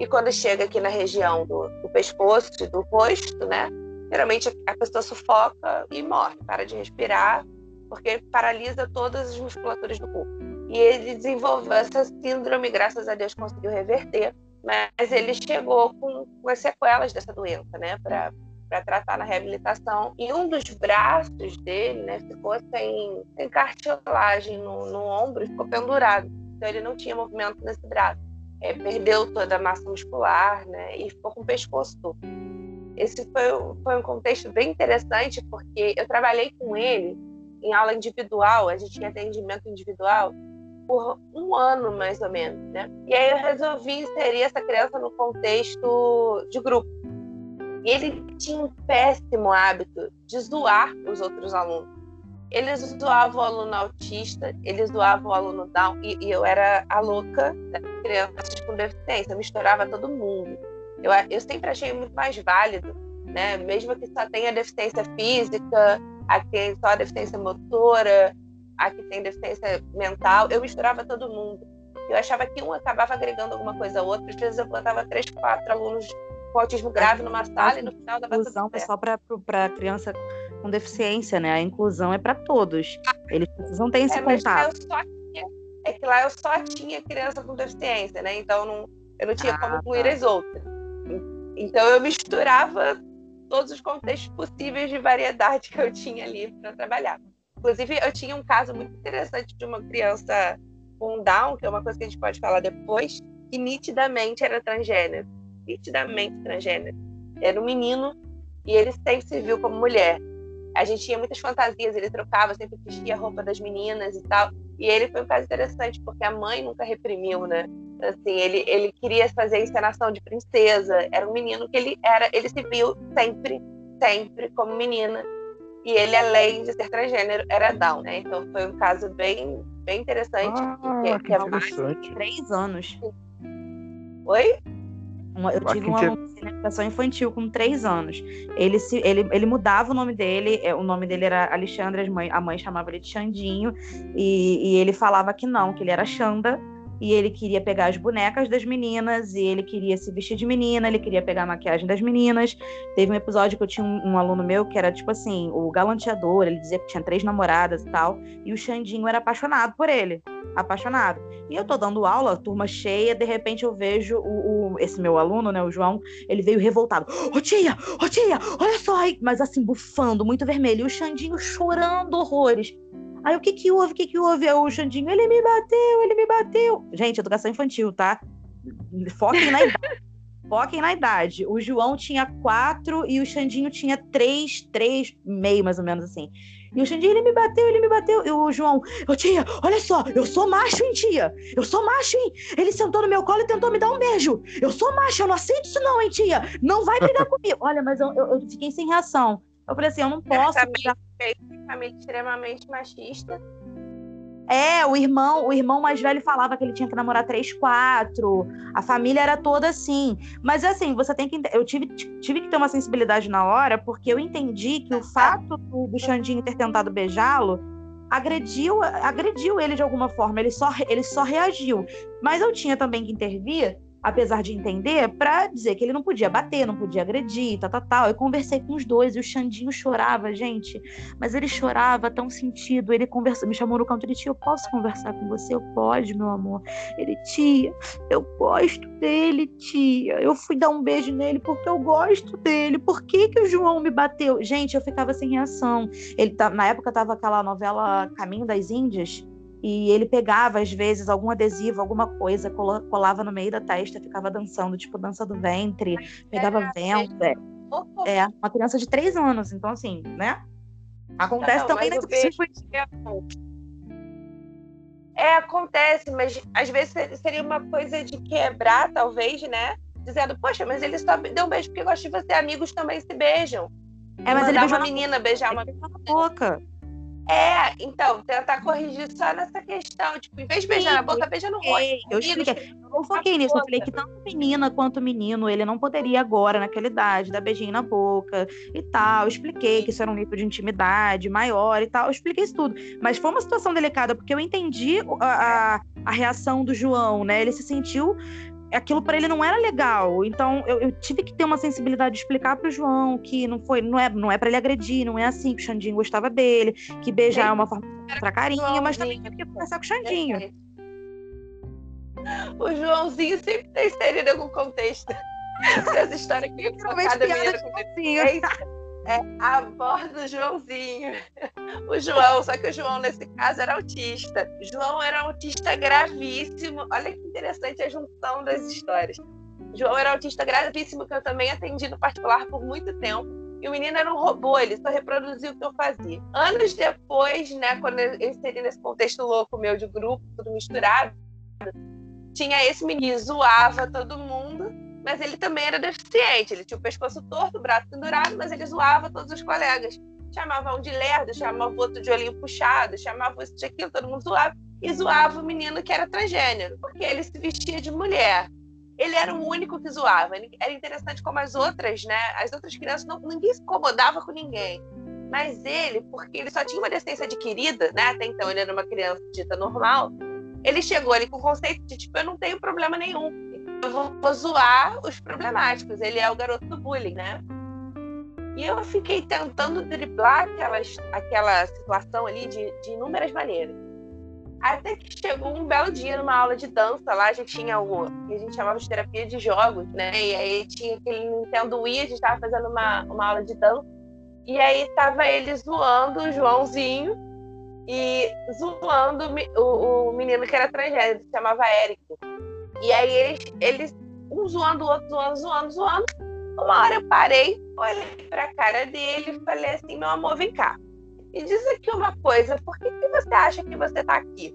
E quando chega aqui na região do, do pescoço do rosto, né? Geralmente a pessoa sufoca e morre, para de respirar, porque paralisa todas as musculaturas do corpo. E ele desenvolveu essa síndrome, graças a Deus conseguiu reverter, mas ele chegou com, com as sequelas dessa doença, né, para tratar na reabilitação. E um dos braços dele, né, ficou sem, sem cartilagem no, no ombro, ficou pendurado. Então ele não tinha movimento nesse braço. É, perdeu toda a massa muscular, né, e ficou com o pescoço Esse foi, foi um contexto bem interessante, porque eu trabalhei com ele em aula individual, a gente tinha atendimento individual, por um ano, mais ou menos, né? E aí eu resolvi inserir essa criança no contexto de grupo. E ele tinha um péssimo hábito de zoar os outros alunos. Ele zoava o aluno autista, ele zoava o aluno down, e, e eu era a louca das crianças com deficiência, eu misturava todo mundo. Eu, eu sempre achei muito mais válido, né? mesmo que só tenha deficiência física, a que tem só a deficiência motora, a que tem deficiência mental, eu misturava todo mundo. Eu achava que um acabava agregando alguma coisa a outra. Às vezes eu botava três, quatro alunos com autismo grave numa sala e no final dava tudo é só para criança com deficiência, né? A inclusão é para todos. Eles precisam ter esse é, contato. Tinha, é que lá eu só tinha criança com deficiência, né? Então não, eu não tinha ah, como incluir tá. as outras. Então eu misturava todos os contextos possíveis de variedade que eu tinha ali para trabalhar. Inclusive, eu tinha um caso muito interessante de uma criança com Down, que é uma coisa que a gente pode falar depois, que nitidamente era transgênero. Nitidamente transgênero. Era um menino e ele sempre se viu como mulher. A gente tinha muitas fantasias, ele trocava, sempre vestia a roupa das meninas e tal. E ele foi um caso interessante, porque a mãe nunca reprimiu, né? Assim, ele, ele queria fazer a encenação de princesa. Era um menino que ele era, ele se viu sempre, sempre como menina e ele, além de ser transgênero, era Down, né? Então foi um caso bem, bem interessante. Ah, que, que, que é. Mais três anos. Oi? Uma, eu tive uma educação infantil com três anos. Ele, se, ele, ele mudava o nome dele, é, o nome dele era Alexandre, a mãe, a mãe chamava ele de Xandinho, e, e ele falava que não, que ele era Xanda, e ele queria pegar as bonecas das meninas, e ele queria se vestir de menina, ele queria pegar a maquiagem das meninas. Teve um episódio que eu tinha um, um, aluno meu que era tipo assim, o galanteador, ele dizia que tinha três namoradas e tal, e o Xandinho era apaixonado por ele. Apaixonado. E eu tô dando aula, turma cheia, de repente eu vejo o, o esse meu aluno, né, o João, ele veio revoltado. Ô oh, tia, ô oh, tia, olha só aí, mas assim, bufando, muito vermelho, e o Xandinho chorando horrores. Aí o que que houve? O que que houve? Aí o Xandinho, ele me bateu, ele me bateu. Gente, educação infantil, tá? Foquem na idade. Foquem na idade. O João tinha quatro e o Xandinho tinha três, três, meio mais ou menos assim. E o Xandinho, ele me bateu, ele me bateu. E o João, ô tia, olha só, eu sou macho, hein, tia? Eu sou macho, hein? Ele sentou no meu colo e tentou me dar um beijo. Eu sou macho, eu não aceito isso não, hein, tia? Não vai brigar comigo. Olha, mas eu, eu, eu fiquei sem reação. Eu falei assim, eu não posso. Família, família extremamente machista. É, o irmão, o irmão mais velho falava que ele tinha que namorar três, quatro. A família era toda assim. Mas assim, você tem que. Eu tive, tive que ter uma sensibilidade na hora, porque eu entendi que o fato do, do Xandinho ter tentado beijá-lo agrediu, agrediu ele de alguma forma. Ele só, ele só reagiu. Mas eu tinha também que intervir apesar de entender, para dizer que ele não podia bater, não podia agredir, tal, tal, tal. Eu conversei com os dois e o Xandinho chorava, gente, mas ele chorava tão sentido. Ele conversa, me chamou no canto e tia, eu posso conversar com você? Eu pode, meu amor. Ele, tia, eu gosto dele, tia. Eu fui dar um beijo nele porque eu gosto dele. Por que que o João me bateu? Gente, eu ficava sem reação. Ele tá, na época tava aquela novela Caminho das Índias e ele pegava, às vezes, algum adesivo, alguma coisa, colava no meio da testa, ficava dançando, tipo dança do ventre, pegava é, vento. É. é, uma criança de três anos, então assim, né? Acontece não, também nesse É, acontece, mas às vezes seria uma coisa de quebrar, talvez, né? Dizendo, poxa, mas ele só deu um beijo porque gosta de você. Amigos também se beijam. É, mas ele beijou uma menina, beijar uma boca. É, então, tentar corrigir só nessa questão. Tipo, em vez de beijar Sim, na boca, beija no rosto. Eu expliquei. Eu foquei nisso. Eu falei que tanto menina quanto menino, ele não poderia agora, naquela idade, dar beijinho na boca e tal. Eu expliquei que isso era um nível de intimidade maior e tal. Eu expliquei isso tudo. Mas foi uma situação delicada, porque eu entendi a, a, a reação do João, né? Ele se sentiu aquilo para ele não era legal. Então eu, eu, tive que ter uma sensibilidade de explicar para o João que não foi, não é, não é para ele agredir, não é assim que o Xandinho gostava dele, que beijar é uma forma de mostrar carinho, mas também teve que conversar com o Xandinho. O Joãozinho sempre está inserido em algum contexto. Essa história que eu cada menina com é a voz do Joãozinho. O João, só que o João, nesse caso, era autista. João era autista gravíssimo. Olha que interessante a junção das histórias. João era autista gravíssimo, que eu também atendi no particular por muito tempo. E o menino era um robô, ele só reproduzia o que eu fazia. Anos depois, né, quando eu inseri nesse contexto louco meu de grupo, tudo misturado, tinha esse menino, zoava todo mundo mas ele também era deficiente. Ele tinha o pescoço torto, o braço pendurado, mas ele zoava todos os colegas. Chamava um de lerdo, chamava o outro de olhinho puxado, chamava isso de aquilo, todo mundo zoava. E zoava o menino que era transgênero, porque ele se vestia de mulher. Ele era o único que zoava. Era interessante como as outras, né? As outras crianças, não, ninguém se incomodava com ninguém. Mas ele, porque ele só tinha uma deficiência adquirida, né? Até então ele era uma criança dita normal. Ele chegou ali com o conceito de tipo, eu não tenho problema nenhum eu vou zoar os problemáticos. Ele é o garoto do bullying, né? E eu fiquei tentando driblar aquela, aquela situação ali de, de inúmeras maneiras. Até que chegou um belo dia numa aula de dança lá, a gente tinha o que a gente chamava de terapia de jogos, né? E aí tinha aquele Nintendo Wii, a gente estava fazendo uma, uma aula de dança. E aí tava ele zoando o Joãozinho e zoando o, o menino que era transgênero, se chamava Érico. E aí eles, eles um zoando o outro, zoando, zoando, zoando. Uma hora eu parei, olhei pra cara dele e falei assim, meu amor, vem cá. Me diz aqui uma coisa, por que, que você acha que você tá aqui?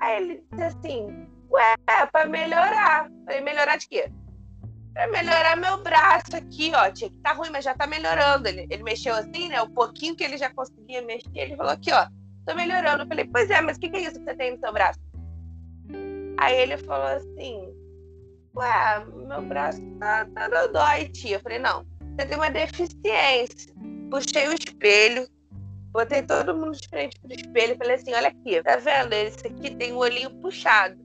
Aí ele disse assim, ué, é pra melhorar. Falei, melhorar de quê? Pra melhorar meu braço aqui, ó. Tinha que tá ruim, mas já tá melhorando. Ele, ele mexeu assim, né? O pouquinho que ele já conseguia mexer, ele falou aqui, ó, tô melhorando. Eu falei, pois é, mas o que, que é isso que você tem no seu braço? Aí ele falou assim: Ué, meu braço tá, tá tia. Eu falei: Não, você tem uma deficiência. Puxei o espelho, botei todo mundo de frente pro espelho e falei assim: Olha aqui, tá vendo? Esse aqui tem o olhinho puxado.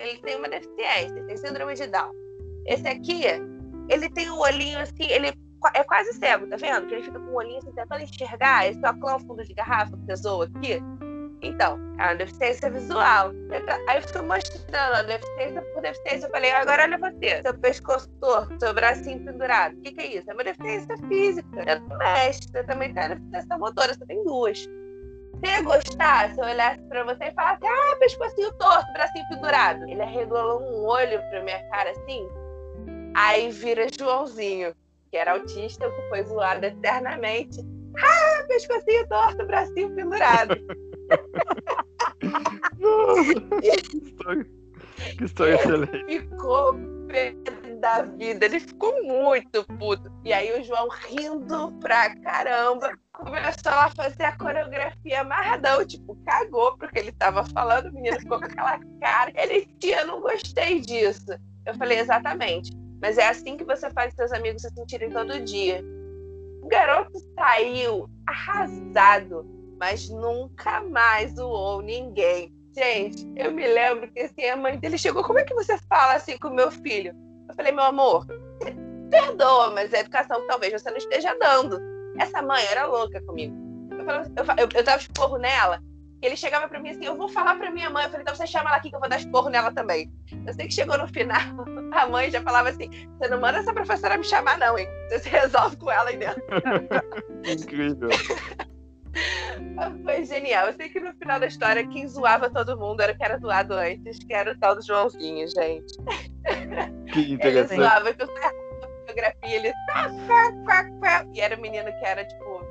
Ele tem uma deficiência, tem síndrome de Down. Esse aqui, ele tem o olhinho assim, ele é quase cego, tá vendo? Que ele fica com o olhinho assim, tentando enxergar. Esse óculos fundo de garrafa que pesou aqui então, é uma deficiência visual. Aí eu fui mostrando a deficiência por deficiência. Eu falei, agora olha você, seu pescoço torto, seu bracinho pendurado. O que, que é isso? É uma deficiência física. Você não mexe, você também a deficiência motora, você tem duas. Se eu gostar, se eu olhasse pra você e falasse, ah, pescocinho torto, bracinho pendurado. Ele arregolou um olho pra minha cara assim, aí vira Joãozinho, que era autista, que foi zoado eternamente. Ah, pescocinho torto, bracinho pendurado. que história, que história excelente. Ficou da vida, ele ficou muito puto. E aí o João rindo pra caramba, começou a fazer a coreografia amarradão, tipo, cagou porque ele tava falando, o menino ficou com aquela cara. Ele, tia, não gostei disso. Eu falei, exatamente. Mas é assim que você faz seus amigos se sentirem todo dia. O garoto saiu arrasado mas nunca mais zoou ninguém. Gente, eu me lembro que assim, a mãe dele chegou. Como é que você fala assim com meu filho? Eu falei, meu amor, perdoa, mas a educação talvez você não esteja dando. Essa mãe era louca comigo. Eu, falava, eu, eu, eu dava esporro nela. E ele chegava pra mim assim: Eu vou falar pra minha mãe. Eu falei: Então você chama ela aqui que eu vou dar esporro nela também. Eu sei que chegou no final, a mãe já falava assim: Você não manda essa professora me chamar, não, hein? Você se resolve com ela aí dentro. Incrível. Foi genial. Eu sei que no final da história, quem zoava todo mundo era o que era zoado antes, que era o tal do Joãozinho, gente. Que interessante. Ele zoava que eu fotografia, ele. E era o menino que era, tipo,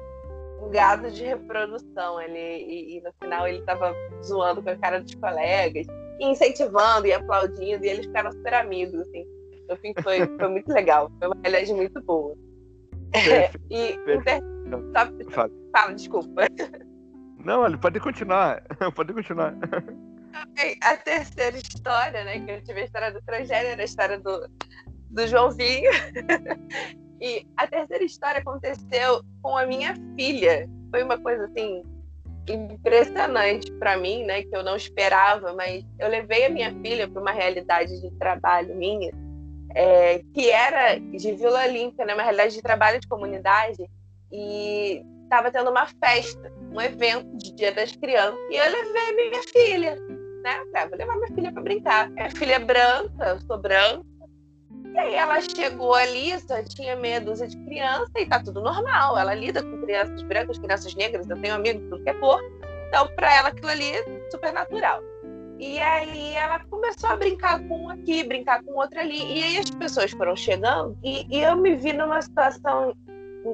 um gado de reprodução ali. E, e, no final ele tava zoando com a cara dos colegas, incentivando e aplaudindo, e eles ficaram super amigos, assim. Fim foi, foi muito legal. Foi uma realidade muito boa. e Sabe, fala, desculpa. Não, olha, pode continuar. pode continuar. A terceira história, né? Que eu tive a história do transgênero, a história do, do Joãozinho. e a terceira história aconteceu com a minha filha. Foi uma coisa assim impressionante para mim, né, que eu não esperava, mas eu levei a minha filha para uma realidade de trabalho minha, é, que era de Vila Olímpia, né, uma realidade de trabalho de comunidade, e estava tendo uma festa, um evento de Dia das Crianças, e eu levei minha filha, né, vou levar minha filha para brincar. Minha filha é branca, eu sou branca, e aí ela chegou ali, só tinha meia dúzia de criança e tá tudo normal. Ela lida com crianças brancas, crianças negras, eu tenho amigos de tudo que é cor. Então, para ela, aquilo ali é super natural. E aí ela começou a brincar com um aqui, brincar com outro ali. E aí as pessoas foram chegando e, e eu me vi numa situação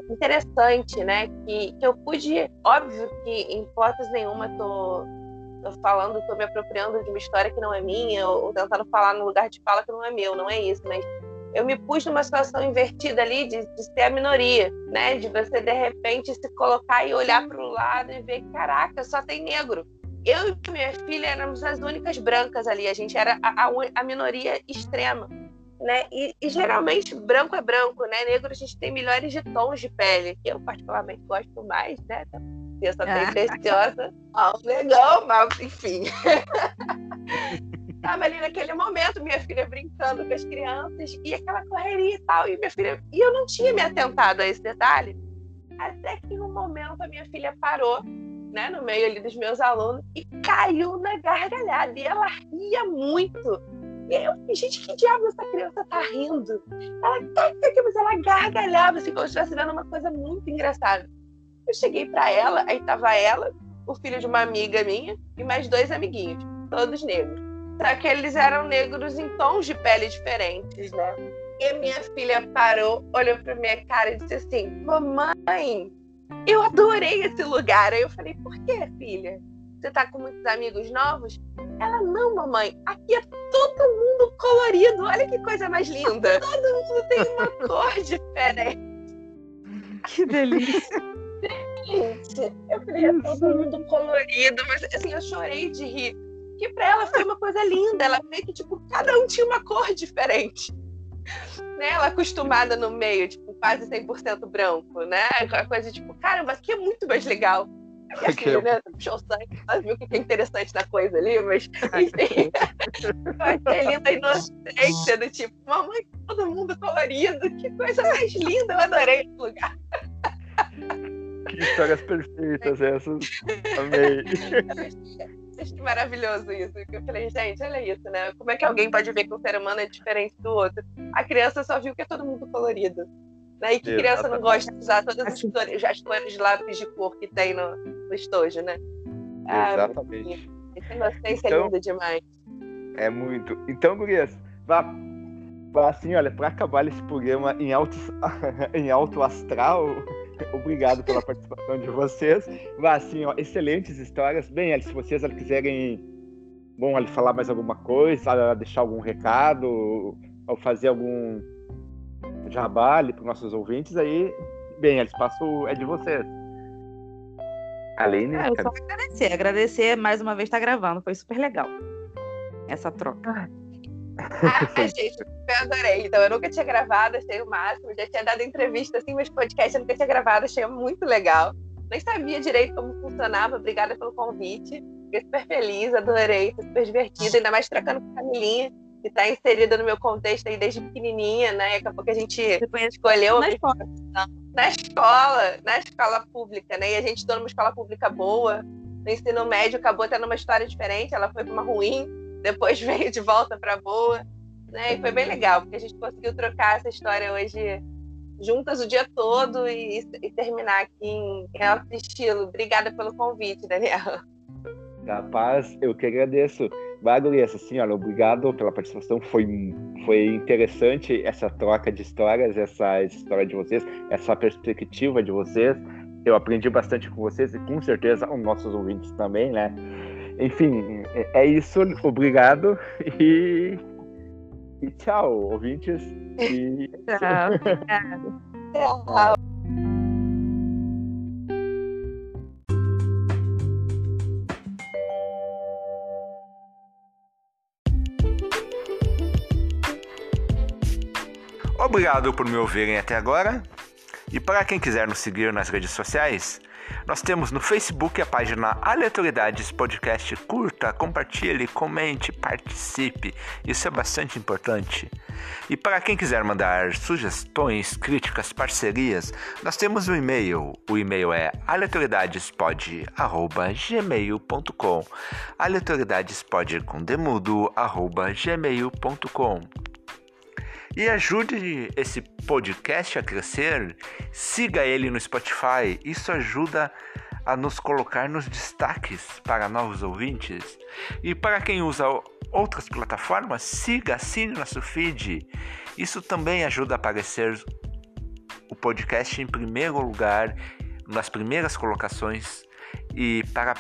interessante, né? Que, que eu pude, óbvio que em hipótese nenhuma tô, tô falando, tô me apropriando de uma história que não é minha, ou, ou tentando falar no lugar de fala que não é meu, não é isso, mas eu me pus numa situação invertida ali de, de ser a minoria, né? De você de repente se colocar e olhar para o lado e ver, caraca, só tem negro. Eu e minha filha éramos as únicas brancas ali, a gente era a, a, a minoria extrema. Né? E, e, geralmente branco é branco, né? Negro a gente tem milhares de tons de pele, que eu particularmente gosto mais, né? Eu só tenho preciosa, ó, legal, mas enfim. Tava ali naquele momento, minha filha brincando com as crianças e aquela correria e tal. E minha filha. E eu não tinha me atentado a esse detalhe. Até que em um momento a minha filha parou, né, no meio ali dos meus alunos, e caiu na gargalhada. E ela ria muito. Eu gente, que diabo essa criança tá rindo? Ela, tá, mas ela gargalhava, assim, como se estivesse vendo uma coisa muito engraçada. Eu cheguei para ela, aí tava ela, o filho de uma amiga minha e mais dois amiguinhos, todos negros. Só que eles eram negros em tons de pele diferentes, né? E a minha filha parou, olhou pra minha cara e disse assim: Mamãe, eu adorei esse lugar. Aí eu falei: Por que, filha? Você tá com muitos amigos novos? Ela, não, mamãe, aqui é todo mundo colorido. Olha que coisa mais linda. Todo mundo tem uma cor diferente. Que delícia. Gente, eu falei, é todo mundo colorido, mas assim, eu chorei de rir que para ela foi uma coisa linda. Ela vê que, tipo, cada um tinha uma cor diferente. Né? Ela acostumada no meio, tipo, quase 100% branco, né? A coisa tipo, caramba, aqui é muito mais legal. E assim, okay. né? Puxou o sangue, viu o que é interessante na coisa ali, mas enfim. linda a inocência do tipo, mamãe, todo mundo colorido, que coisa mais linda, eu adorei esse lugar. Que histórias perfeitas essas. Amei. Acho maravilhoso isso. Eu falei, gente, olha isso, né? Como é que alguém pode ver que um ser humano é diferente do outro? A criança só viu que é todo mundo colorido. Né? E que Exatamente. criança não gosta de usar todas as cores, as cores de lápis de cor que tem no, no estojo, né? Ah, Exatamente. Essa inocência então, é linda demais. É muito. Então, Gurias, vá, assim, olha, para acabar esse programa em alto, em alto astral, Obrigado pela participação de vocês. Assim, ó, excelentes histórias. Bem, se vocês quiserem bom, ali, falar mais alguma coisa, deixar algum recado, ou fazer algum jabá para os nossos ouvintes, aí, bem, o espaço é de vocês. Aline? Ah, eu só agradecer. Agradecer mais uma vez estar tá gravando. Foi super legal essa troca. Ah, gente, eu adorei. Então, eu nunca tinha gravado, achei o máximo. Já tinha dado entrevista, assim, mas podcast eu nunca tinha gravado, achei muito legal. Nem sabia direito como funcionava. Obrigada pelo convite. fiquei super feliz, adorei, foi super divertido, ainda mais trocando com a Camilinha, que está inserida no meu contexto aí desde pequenininha, né? Daqui a pouco a gente escolheu na escola. na escola, na escola pública, né? E a gente estudou numa escola pública boa. No ensino médio acabou tendo uma história diferente, ela foi para uma ruim, depois veio de volta para boa, né? E foi bem legal, porque a gente conseguiu trocar essa história hoje juntas o dia todo e, e terminar aqui em, em alto estilo. Obrigada pelo convite, Daniel. Capaz, eu que agradeço. Bagulhas, assim, olha, obrigado pela participação. Foi, foi interessante essa troca de histórias, essa história de vocês, essa perspectiva de vocês. Eu aprendi bastante com vocês e com certeza os nossos ouvintes também, né? Enfim, é, é isso. Obrigado e, e tchau, ouvintes. E... tchau. tchau. Obrigado por me ouvirem até agora. E para quem quiser nos seguir nas redes sociais, nós temos no Facebook a página Aleatoriedades Podcast. Curta, compartilhe, comente, participe. Isso é bastante importante. E para quem quiser mandar sugestões, críticas, parcerias, nós temos um e-mail. O e-mail é aleatoriedadespod@gmail.com. Aleatoriedadespod. E ajude esse podcast a crescer. Siga ele no Spotify. Isso ajuda a nos colocar nos destaques para novos ouvintes. E para quem usa outras plataformas, siga, assine nosso feed. Isso também ajuda a aparecer o podcast em primeiro lugar, nas primeiras colocações e para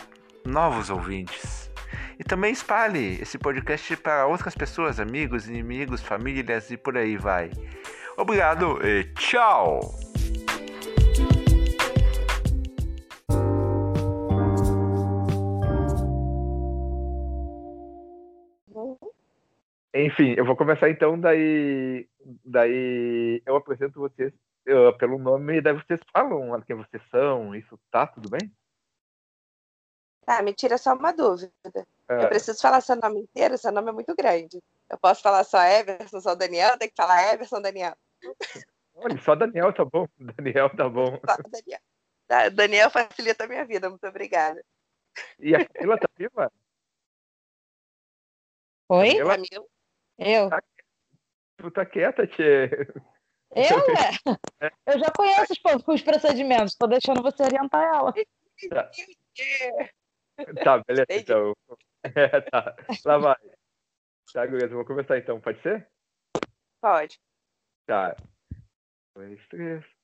novos ouvintes. E também espalhe esse podcast para outras pessoas, amigos, inimigos, famílias e por aí vai. Obrigado e tchau! Enfim, eu vou começar então, daí, daí eu apresento vocês uh, pelo nome e daí vocês falam quem vocês são, isso tá tudo bem? Tá, me tira só uma dúvida. É. Eu preciso falar seu nome inteiro, seu nome é muito grande. Eu posso falar só Everson, só Daniel? Tem que falar Everson, Daniel. Olha, só Daniel tá bom. Daniel tá bom. Só Daniel. Daniel facilita a minha vida, muito obrigada. E a Camila tá viva? Oi? Camila? Eu. Tá, tu tá quieta, Tchê. Eu, é? Eu já conheço os, os procedimentos, tô deixando você orientar ela. Tá. Tá, beleza, então. É, tá. Lá vai. Tá, beleza, vou começar então, pode ser? Pode. Tá. Dois, três.